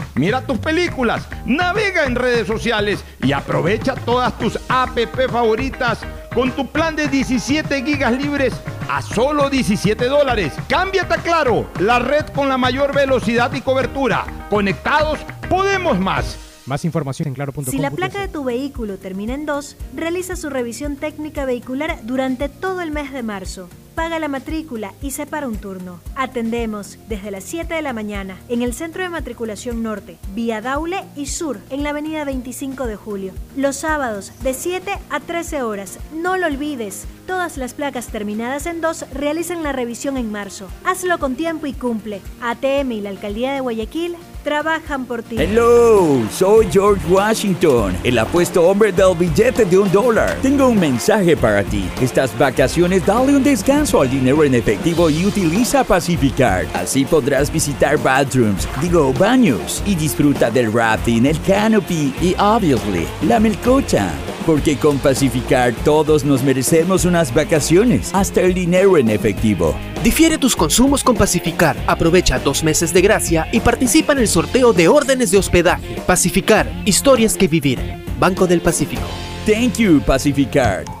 Mira tus películas, navega en redes sociales y aprovecha todas tus app favoritas con tu plan de 17 gigas libres a solo 17 dólares. Cámbiate a Claro, la red con la mayor velocidad y cobertura. Conectados, podemos más. Más información en claro.com. Si la placa de tu vehículo termina en 2, realiza su revisión técnica vehicular durante todo el mes de marzo. Paga la matrícula y separa un turno. Atendemos desde las 7 de la mañana en el Centro de Matriculación Norte, vía Daule y Sur, en la avenida 25 de Julio. Los sábados de 7 a 13 horas. No lo olvides, todas las placas terminadas en 2 realizan la revisión en marzo. Hazlo con tiempo y cumple. ATM y la Alcaldía de Guayaquil trabajan por ti. Hello, soy George Washington, el apuesto hombre del billete de un dólar. Tengo un mensaje para ti. Estas vacaciones dale un descanso al dinero en efectivo y utiliza Pacificard. Así podrás visitar bathrooms, digo baños, y disfruta del rafting, el canopy y, obviously, la melcocha. Porque con Pacificard todos nos merecemos unas vacaciones, hasta el dinero en efectivo. Difiere tus consumos con Pacificar. Aprovecha dos meses de gracia y participa en el sorteo de órdenes de hospedaje. Pacificar, historias que vivir. Banco del Pacífico. Thank you, Pacificard.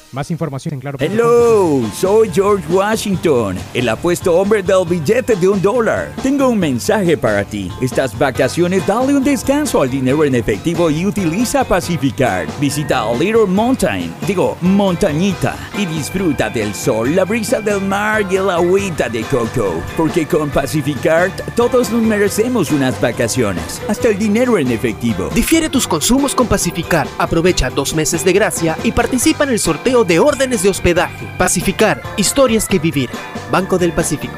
Más información en claro. Hello, soy George Washington, el apuesto hombre del billete de un dólar. Tengo un mensaje para ti. Estas vacaciones dale un descanso al dinero en efectivo y utiliza Pacificard. Visita Little Mountain, digo, montañita, y disfruta del sol, la brisa del mar y el agüita de coco. Porque con Pacificard todos nos merecemos unas vacaciones, hasta el dinero en efectivo. Difiere tus consumos con Pacificar. Aprovecha dos meses de gracia y participa en el sorteo de órdenes de hospedaje. Pacificar, historias que vivir. Banco del Pacífico.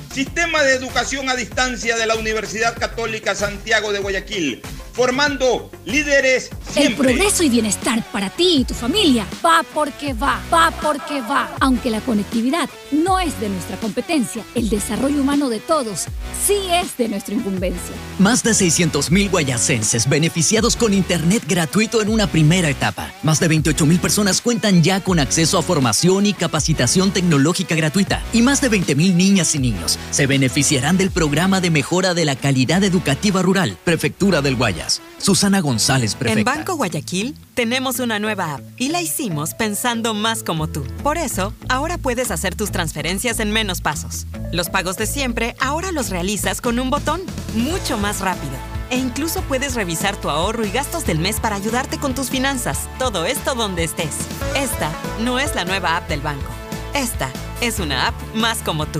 Sistema de educación a distancia de la Universidad Católica Santiago de Guayaquil, formando líderes El progreso y bienestar para ti y tu familia va porque va, va porque va. Aunque la conectividad no es de nuestra competencia, el desarrollo humano de todos sí es de nuestra incumbencia. Más de 600.000 guayacenses beneficiados con Internet gratuito en una primera etapa. Más de 28.000 personas cuentan ya con acceso a formación y capacitación tecnológica gratuita. Y más de 20.000 niñas y niños se beneficiarán del programa de mejora de la calidad educativa rural, Prefectura del Guayas. Susana González, En prefecta. Banco Guayaquil tenemos una nueva app y la hicimos pensando más como tú. Por eso, ahora puedes hacer tus transferencias en menos pasos. Los pagos de siempre ahora los realizas con un botón, mucho más rápido. E incluso puedes revisar tu ahorro y gastos del mes para ayudarte con tus finanzas. Todo esto donde estés. Esta no es la nueva app del banco. Esta es una app más como tú.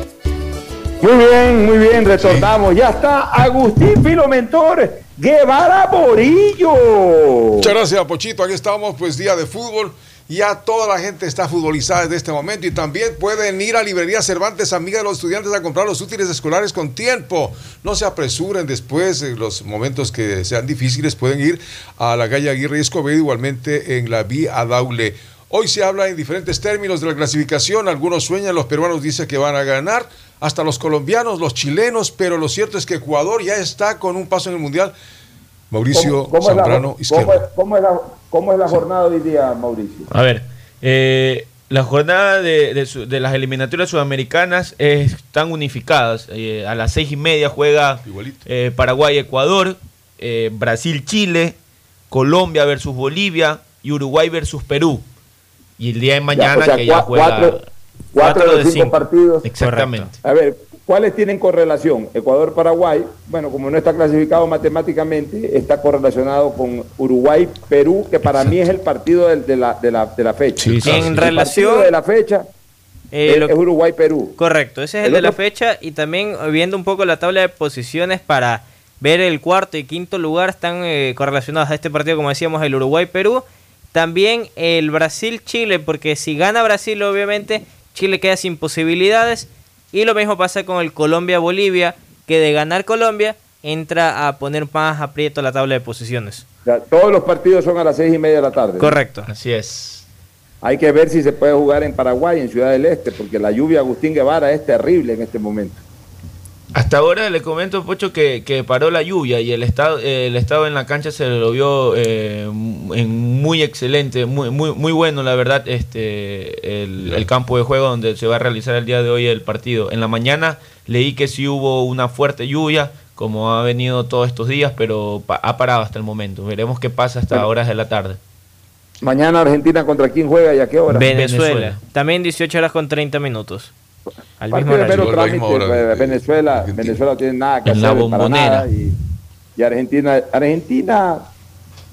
Muy bien, muy bien, retornamos. Ya está Agustín Filomentor Guevara Borillo. Muchas gracias, Pochito. Aquí estamos, pues día de fútbol. Ya toda la gente está futbolizada desde este momento y también pueden ir a Librería Cervantes, amiga de los estudiantes, a comprar los útiles escolares con tiempo. No se apresuren después, en los momentos que sean difíciles, pueden ir a la calle Aguirre y Escobedo, igualmente en la vía Daule. Hoy se habla en diferentes términos de la clasificación. Algunos sueñan, los peruanos dicen que van a ganar, hasta los colombianos, los chilenos, pero lo cierto es que Ecuador ya está con un paso en el Mundial. Mauricio ¿Cómo- cómo es la- Zambrano, cómo cómo es la- cómo es la jornada de hoy día, Mauricio? A ver, eh, la jornada de, de su- de las eliminatorias sudamericanas están unificadas. Eh, a las seis y media juega eh, Paraguay-Ecuador, eh, Brasil-Chile, Colombia versus Bolivia y Uruguay versus Perú. Y el día de mañana o sea, que ya juega cuatro- cuatro de cinco partidos. Exactamente. A ver, ¿cuáles tienen correlación? Ecuador-Paraguay, bueno, como no está clasificado matemáticamente, está correlacionado con Uruguay-Perú, que para mí es el partido de, la, de, la, de la fecha. Sí, sí, El sí. En partido relación- de la fecha Eh, es, Uruguay-Perú. Correcto, ese es el, El de la fecha y también eh, viendo un poco la tabla de posiciones para ver el cuarto y quinto lugar están eh, correlacionados a este partido, como decíamos, el Uruguay-Perú, también el Brasil-Chile, porque si gana Brasil obviamente Chile queda sin posibilidades y lo mismo pasa con el Colombia-Bolivia, que de ganar Colombia entra a poner más aprieto la tabla de posiciones. O sea, todos los partidos son a las seis y media de la tarde. ¿no? Correcto. Así es. Hay que ver si se puede jugar en Paraguay, en Ciudad del Este, porque la lluvia Agustín Guevara es terrible en este momento. Hasta ahora le comento, Pocho, que, que paró la lluvia y el estado, el estado en la cancha se lo vio eh, en muy excelente, muy, muy, muy bueno, la verdad, este el, el campo de juego donde se va a realizar el día de hoy el partido. En la mañana leí que sí hubo una fuerte lluvia, como ha venido todos estos días, pero pa- ha parado hasta el momento. Veremos qué pasa hasta Bueno. horas de la tarde. Mañana Argentina contra quién juega y a qué hora. Venezuela. También 18 horas con 30 minutos. Al mismo horario. trámite, pues, Venezuela, Venezuela no tiene nada que En la hacer para nada y, y Argentina, Argentina,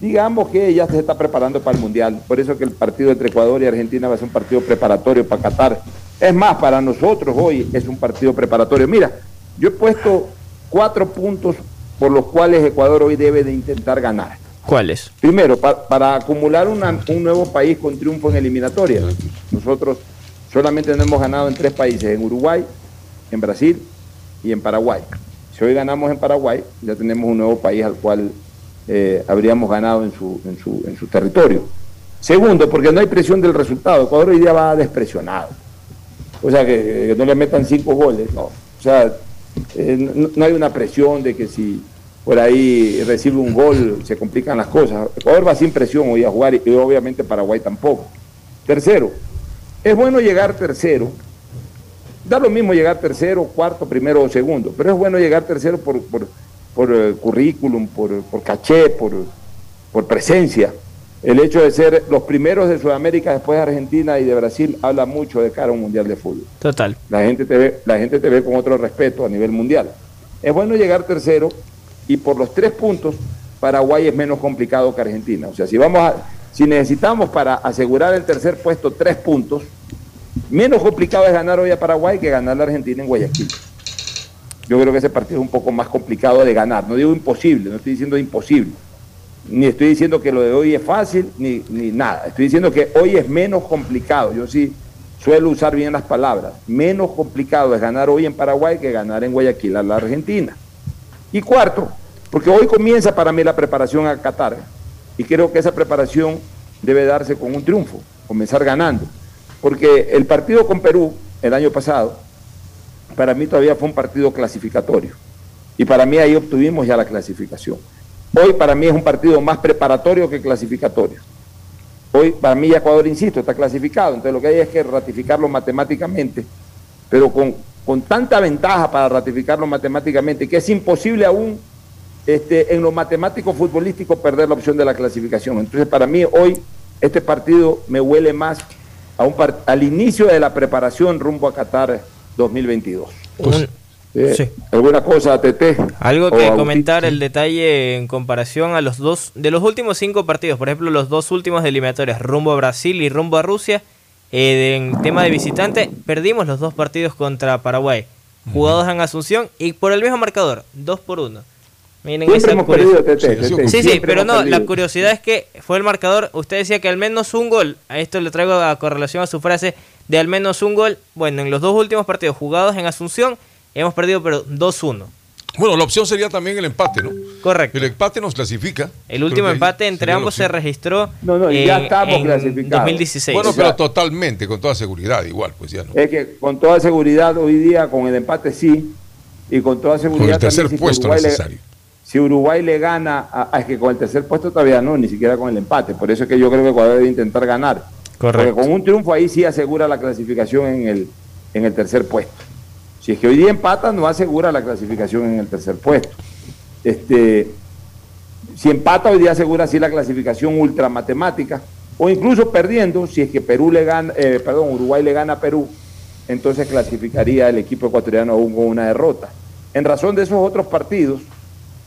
digamos que ya se está preparando para el mundial, por eso que el partido entre Ecuador y Argentina va a ser un partido preparatorio para Qatar. Es más, para nosotros hoy es un partido preparatorio. Mira, yo he puesto cuatro puntos por los cuales Ecuador hoy debe de intentar ganar. ¿Cuáles? Primero, pa- para acumular una- un nuevo país con triunfo en eliminatoria. Nosotros solamente no hemos ganado en tres países, en Uruguay, en Brasil y en Paraguay. Si hoy ganamos en Paraguay, ya tenemos un nuevo país al cual eh, habríamos ganado en su, en, su, en su territorio. Segundo, porque no hay presión del resultado. Ecuador hoy día va despresionado. O sea, que, no le metan cinco goles, no. O sea, eh, no, no hay una presión de que si por ahí recibe un gol se complican las cosas. Ecuador va sin presión hoy a jugar y obviamente Paraguay tampoco. Tercero, es bueno llegar tercero. Da lo mismo llegar tercero, cuarto, primero o segundo, pero es bueno llegar tercero por, por, por, eh, currículum, por, por caché, por, por presencia. El hecho de ser los primeros de Sudamérica después de Argentina y de Brasil habla mucho de cara a un mundial de fútbol. Total. La gente te ve, la gente te ve con otro respeto a nivel mundial. Es bueno llegar tercero y por los tres puntos Paraguay es menos complicado que Argentina. O sea, si vamos a, si necesitamos para asegurar el tercer puesto tres puntos, menos complicado es ganar hoy a Paraguay que ganar a Argentina en Guayaquil. Yo creo que ese partido es un poco más complicado de ganar. No digo imposible, no estoy diciendo imposible. Ni estoy diciendo que lo de hoy es fácil, ni, ni nada. Estoy diciendo que hoy es menos complicado. Yo sí suelo usar bien las palabras. Menos complicado es ganar hoy en Paraguay que ganar en Guayaquil a la Argentina. Y cuarto, porque hoy comienza para mí la preparación a Qatar. Y creo que esa preparación debe darse con un triunfo, comenzar ganando. Porque el partido con Perú el año pasado, para mí todavía fue un partido clasificatorio. Y para mí ahí obtuvimos ya la clasificación. Hoy para mí es un partido más preparatorio que clasificatorio. Hoy para mí Ecuador, insisto, está clasificado. Entonces lo que hay es que ratificarlo matemáticamente, pero con, con tanta ventaja para ratificarlo matemáticamente que es imposible aún este, en lo matemático futbolístico perder la opción de la clasificación. Entonces para mí hoy este partido me huele más a un par- al inicio de la preparación rumbo a Qatar 2022. Eh, sí. ¿Alguna cosa, Tete? Algo que Agustín? comentar el detalle en comparación a los dos, de los últimos cinco partidos, por ejemplo, los dos últimos de eliminatorias, rumbo a Brasil y rumbo a Rusia, eh, en tema de visitante, perdimos los dos partidos contra Paraguay, jugados en Asunción y por el mismo marcador, dos por uno. Miren esa hemos perdido, Tete, Sí, Tete, sí, siempre pero no, la curiosidad es que fue el marcador, usted decía que al menos un gol, a esto le traigo a correlación a su frase de al menos un gol, bueno, en los dos últimos partidos jugados en Asunción, hemos perdido pero 2-1. Bueno, la opción sería también el empate, ¿no? Correcto. El empate nos clasifica. El último empate entre ambos se registró No, no, en, ya estamos en clasificados. 2016. Bueno, O sea- pero totalmente, con toda seguridad, igual, pues ya no. Es que con toda seguridad hoy día con el empate sí y con toda seguridad Con el tercer también si puesto le- necesario. Si Uruguay le gana, a- a- es que con el tercer puesto todavía no, ni siquiera con el empate. Por eso es que yo creo que Ecuador debe intentar ganar. Correcto. Porque con un triunfo ahí sí asegura la clasificación en el, en el tercer puesto. Si es que hoy día empata, no asegura la clasificación en el tercer puesto. Este, si empata, hoy día asegura sí la clasificación ultramatemática. O incluso perdiendo, si es que Perú le gana, eh, perdón, Uruguay le gana a Perú, entonces clasificaría el equipo ecuatoriano aún con una derrota. En razón de esos otros partidos,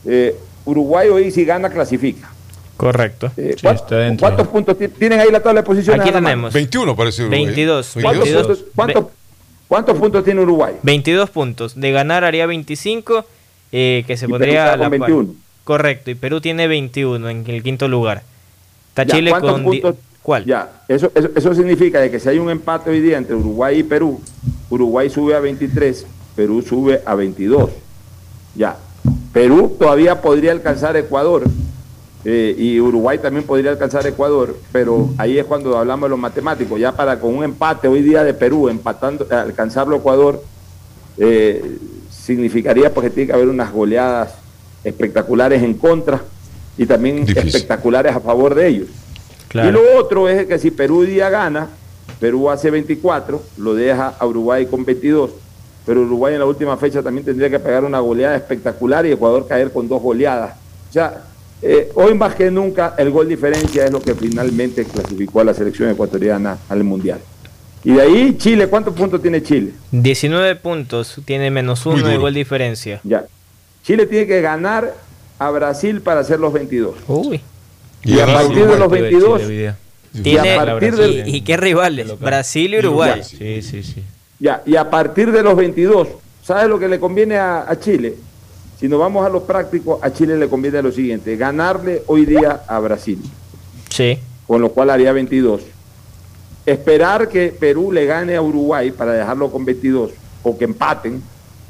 eh, Uruguay hoy si gana clasifica. Correcto. Eh, ¿cuántos, cuántos puntos ti- tienen ahí la tabla de posiciones? Aquí tenemos. 21 parece Uruguay. 22. ¿Cuántos, 22. puntos, cuántos- cuántos puntos tiene Uruguay? 22 puntos. De ganar haría 25, eh, que se Y Perú pondría a la con par. 21. Correcto, y Perú tiene 21 en el quinto lugar. Está Ya, Chile ¿cuántos con... puntos? ¿Cuál? Ya, eso, eso, eso significa de que si hay un empate hoy día entre Uruguay y Perú, Uruguay sube a 23, Perú sube a 22. Ya, Perú todavía podría alcanzar Ecuador eh, y Uruguay también podría alcanzar Ecuador, pero ahí es cuando hablamos de los matemáticos. Ya para con un empate hoy día de Perú, empatando, alcanzarlo Ecuador, eh, significaría porque tiene que haber unas goleadas espectaculares en contra y también espectaculares a favor de ellos. Claro. Y lo otro es que si Perú día gana, Perú hace 24, lo deja a Uruguay con 22, pero Uruguay en la última fecha también tendría que pegar una goleada espectacular y Ecuador caer con dos goleadas. O sea, eh, hoy más que nunca el gol diferencia es lo que finalmente clasificó a la selección ecuatoriana al Mundial. Y de ahí Chile, ¿cuántos puntos tiene Chile? 19 puntos, tiene menos uno de gol diferencia. Ya. Chile tiene que ganar a Brasil para hacer los 22. Uy. Y, a partir de los 22, Tiene- y a partir de- y, y qué rivales? Brasil y Uruguay. Sí, sí, sí. Ya, y a partir de los 22, ¿sabes lo que le conviene a, a Chile? Si nos vamos a lo práctico, a Chile le conviene lo siguiente, ganarle hoy día a Brasil, Sí. con lo cual haría 22. Esperar que Perú le gane a Uruguay para dejarlo con 22, o que empaten,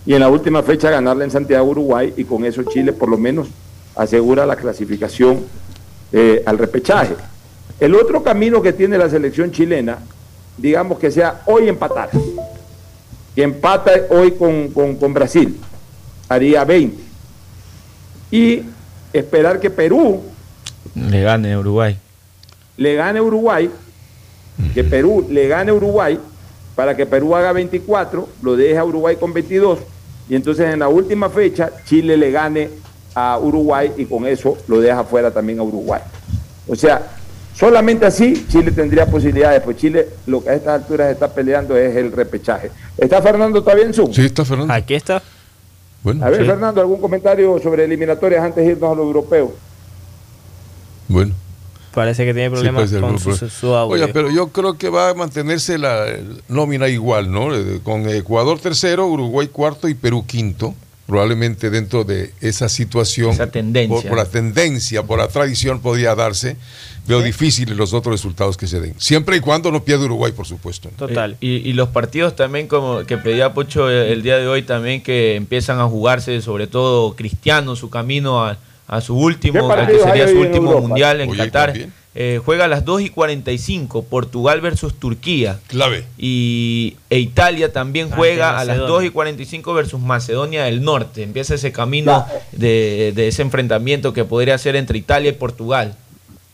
y en la última fecha ganarle en Santiago, Uruguay, y con eso Chile por lo menos asegura la clasificación eh, al repechaje. El otro camino que tiene la selección chilena, digamos que sea hoy empatar, que empata hoy con, con- con Brasil, haría 20. Y esperar que Perú Le gane a Uruguay. le gane a Uruguay, que Perú le gane a Uruguay, para que Perú haga 24, lo deje a Uruguay con 22, y entonces en la última fecha Chile le gane a Uruguay y con eso lo deja fuera también a Uruguay. O sea, solamente así Chile tendría posibilidades, pues Chile lo que a estas alturas está peleando es el repechaje. ¿Está Fernando todavía en Zoom? Sí, está Fernando. Aquí está. Bueno, A ver, sí. Fernando, ¿algún comentario sobre eliminatorias antes de irnos a los europeos? Bueno. Parece que tiene problemas con pero- su, su audio. Oiga, pero yo creo que va a mantenerse la nómina igual, ¿no? Eh, Con Ecuador tercero, Uruguay cuarto y Perú quinto. Probablemente dentro de esa situación, Esa tendencia. Por, por la tendencia, por la tradición podría darse. Veo difíciles los otros resultados que se den. Siempre y cuando no pierda Uruguay, por supuesto. Total. Y, y los partidos también, como que pedía Pocho el, el día de hoy, también que empiezan a jugarse, sobre todo Cristiano, su camino a, a su último, ¿Qué al que sería su último mundial en Oye, Qatar. también. Eh, juega a las 2 y 45, Portugal versus Turquía. Clave. Y e Italia también Ante juega a las Macedonia. 2 y 45 versus Macedonia del Norte. Empieza ese camino de, de ese enfrentamiento que podría ser entre Italia y Portugal.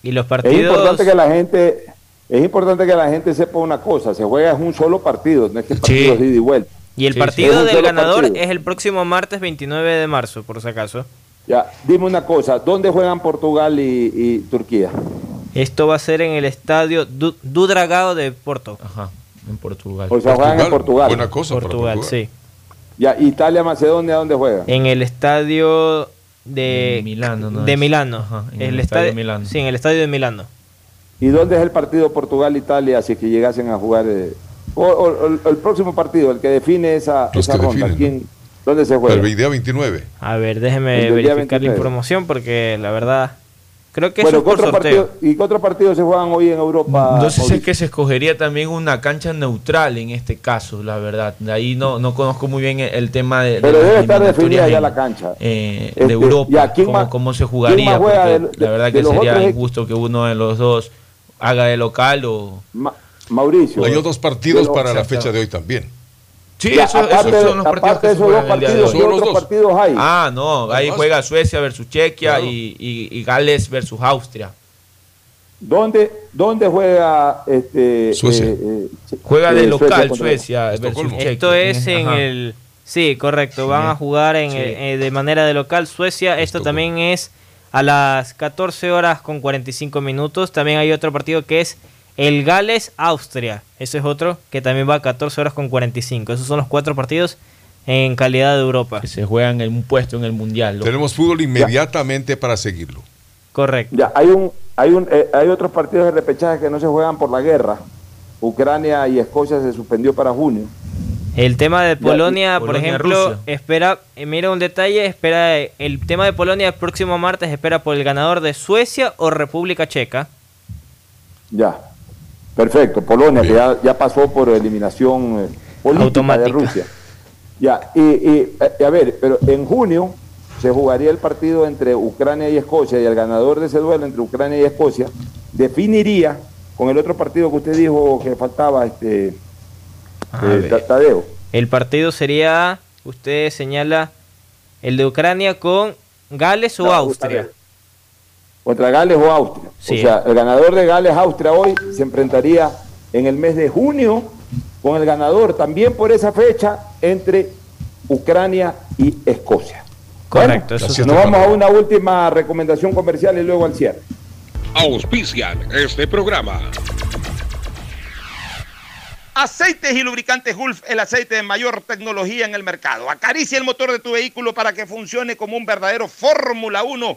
Y los Es partidos. importante que la gente, es importante que la gente sepa una cosa, se juega es un solo partido, no es que de ida y vuelta. Y el Sí, partido es del ganador partido. es el próximo martes 29 de marzo, por si acaso. Ya, dime una cosa, ¿dónde juegan Portugal y, y Turquía? Esto va a ser en el estadio Du- Dudragao de Porto. Ajá, en Portugal. O sea, juegan en Portugal. Buena cosa para Portugal, Portugal. sí. Ya, Italia, Macedonia, ¿dónde juegan? En el estadio de Milano, ¿no de es? Milano. Ajá, en el el estadio de Milano. Sí, en el estadio de Milano. ¿Y dónde es el partido Portugal-Italia si es que llegasen a jugar? eh, o, o- o el próximo partido, el que define esa, Los esa que ronda, definen, ¿quién, ¿dónde se juega? El día 29. A ver, déjeme verificar la 29. información porque la verdad creo que bueno, eso es ¿qué por sorteo. partido, ¿y qué otros partidos se juegan hoy en Europa? Entonces es Mauricio? que se escogería también una cancha neutral en este caso, la verdad. De ahí no, no conozco muy bien el, el tema de, de Pero las debe estar definida ya en- la cancha. eh, Este, de Europa, ya, ¿quién cómo, más- cómo se quién jugaría, más juega porque de- de- la verdad de que sería injusto que uno de los dos haga de local o... Ma- Mauricio. Hay otros partidos de lo- para la fecha de hoy también. Sí, Ya, eso- aparte, esos son los partidos que de se juegan el día de hoy. ¿qué Solo los otros dos. partidos hay? Ah, no, ahí juega Suecia versus Chequia Claro. y, y- y Gales versus Austria. ¿Dónde, dónde juega este, Suecia. eh, eh, Juega eh, de local contra- Suecia versus Estocolmo. Chequia. Esto es en Ajá. el Sí, correcto, van a jugar en, Sí. eh, de manera de local Suecia. Esto también es a las 14 horas con 45 minutos. También hay otro partido que es el Gales Austria. Ese es otro que también va a 14 horas con 45. Esos son los cuatro partidos en calidad de Europa. que se juegan en un puesto en el mundial. Tenemos fútbol inmediatamente para seguirlo. Correcto. Ya, hay un, hay un, eh, hay otros partidos de repechaje que no se juegan por la guerra. Ucrania y Escocia se suspendió para junio. El tema de Polonia, por Polonia, ejemplo, Rusia. espera, eh, mira un detalle, espera eh, el tema de Polonia el próximo martes espera por el ganador de Suecia o República Checa. Ya, perfecto. Polonia, que ya, ya pasó por eliminación eh, política Automática. de Rusia. Ya, y, y, eh, a ver, pero en junio se jugaría el partido entre Ucrania y Escocia y el ganador de ese duelo entre Ucrania y Escocia definiría con el otro partido que usted dijo que faltaba, este eh, Tadeo. El partido sería Usted señala el de Ucrania con Gales o No, Austria. Contra Gales o Austria. Sí. O sea, el ganador de Gales-Austria hoy se enfrentaría en el mes de junio con el ganador también por esa fecha entre Ucrania y Escocia. Correcto, Bueno, eso nos vamos a una última recomendación comercial y luego al cierre. Auspician este programa. Aceites y lubricantes Gulf, el aceite de mayor tecnología en el mercado. Acaricia el motor de tu vehículo para que funcione como un verdadero Fórmula 1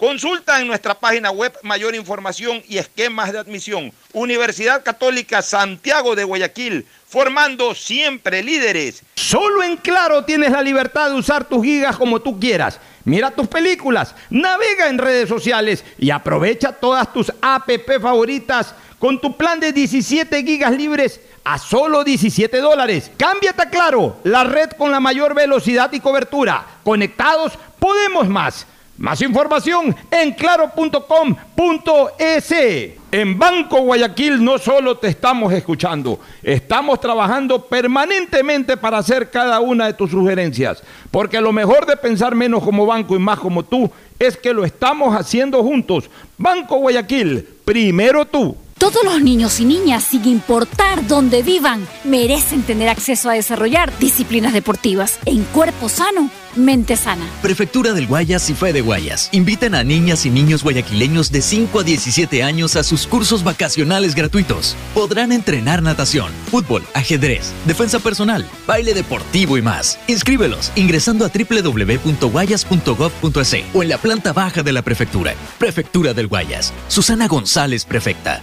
Consulta en nuestra página web mayor información y esquemas de admisión. Universidad Católica Santiago de Guayaquil, formando siempre líderes. Solo en Claro tienes la libertad de usar tus gigas como tú quieras. Mira tus películas, navega en redes sociales y aprovecha todas tus app favoritas con tu plan de 17 gigas libres a solo 17 dólares. Cámbiate a Claro, la red con la mayor velocidad y cobertura. Conectados, podemos más. Más información en claro.com.es. En Banco Guayaquil no solo te estamos escuchando, estamos trabajando permanentemente para hacer cada una de tus sugerencias, porque lo mejor de pensar menos como banco y más como tú es que lo estamos haciendo juntos. Banco Guayaquil, primero tú. Todos los niños y niñas, sin importar dónde vivan, merecen tener acceso a desarrollar disciplinas deportivas en cuerpo sano, mente sana. Prefectura del Guayas y Fe de Guayas invitan a niñas y niños guayaquileños de 5 a 17 años a sus cursos vacacionales gratuitos. Podrán entrenar natación, fútbol, ajedrez, defensa personal, baile deportivo y más. Inscríbelos ingresando a www.guayas.gov.es o en la planta baja de la prefectura. Prefectura del Guayas. Susana González, prefecta.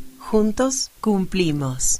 Juntos cumplimos.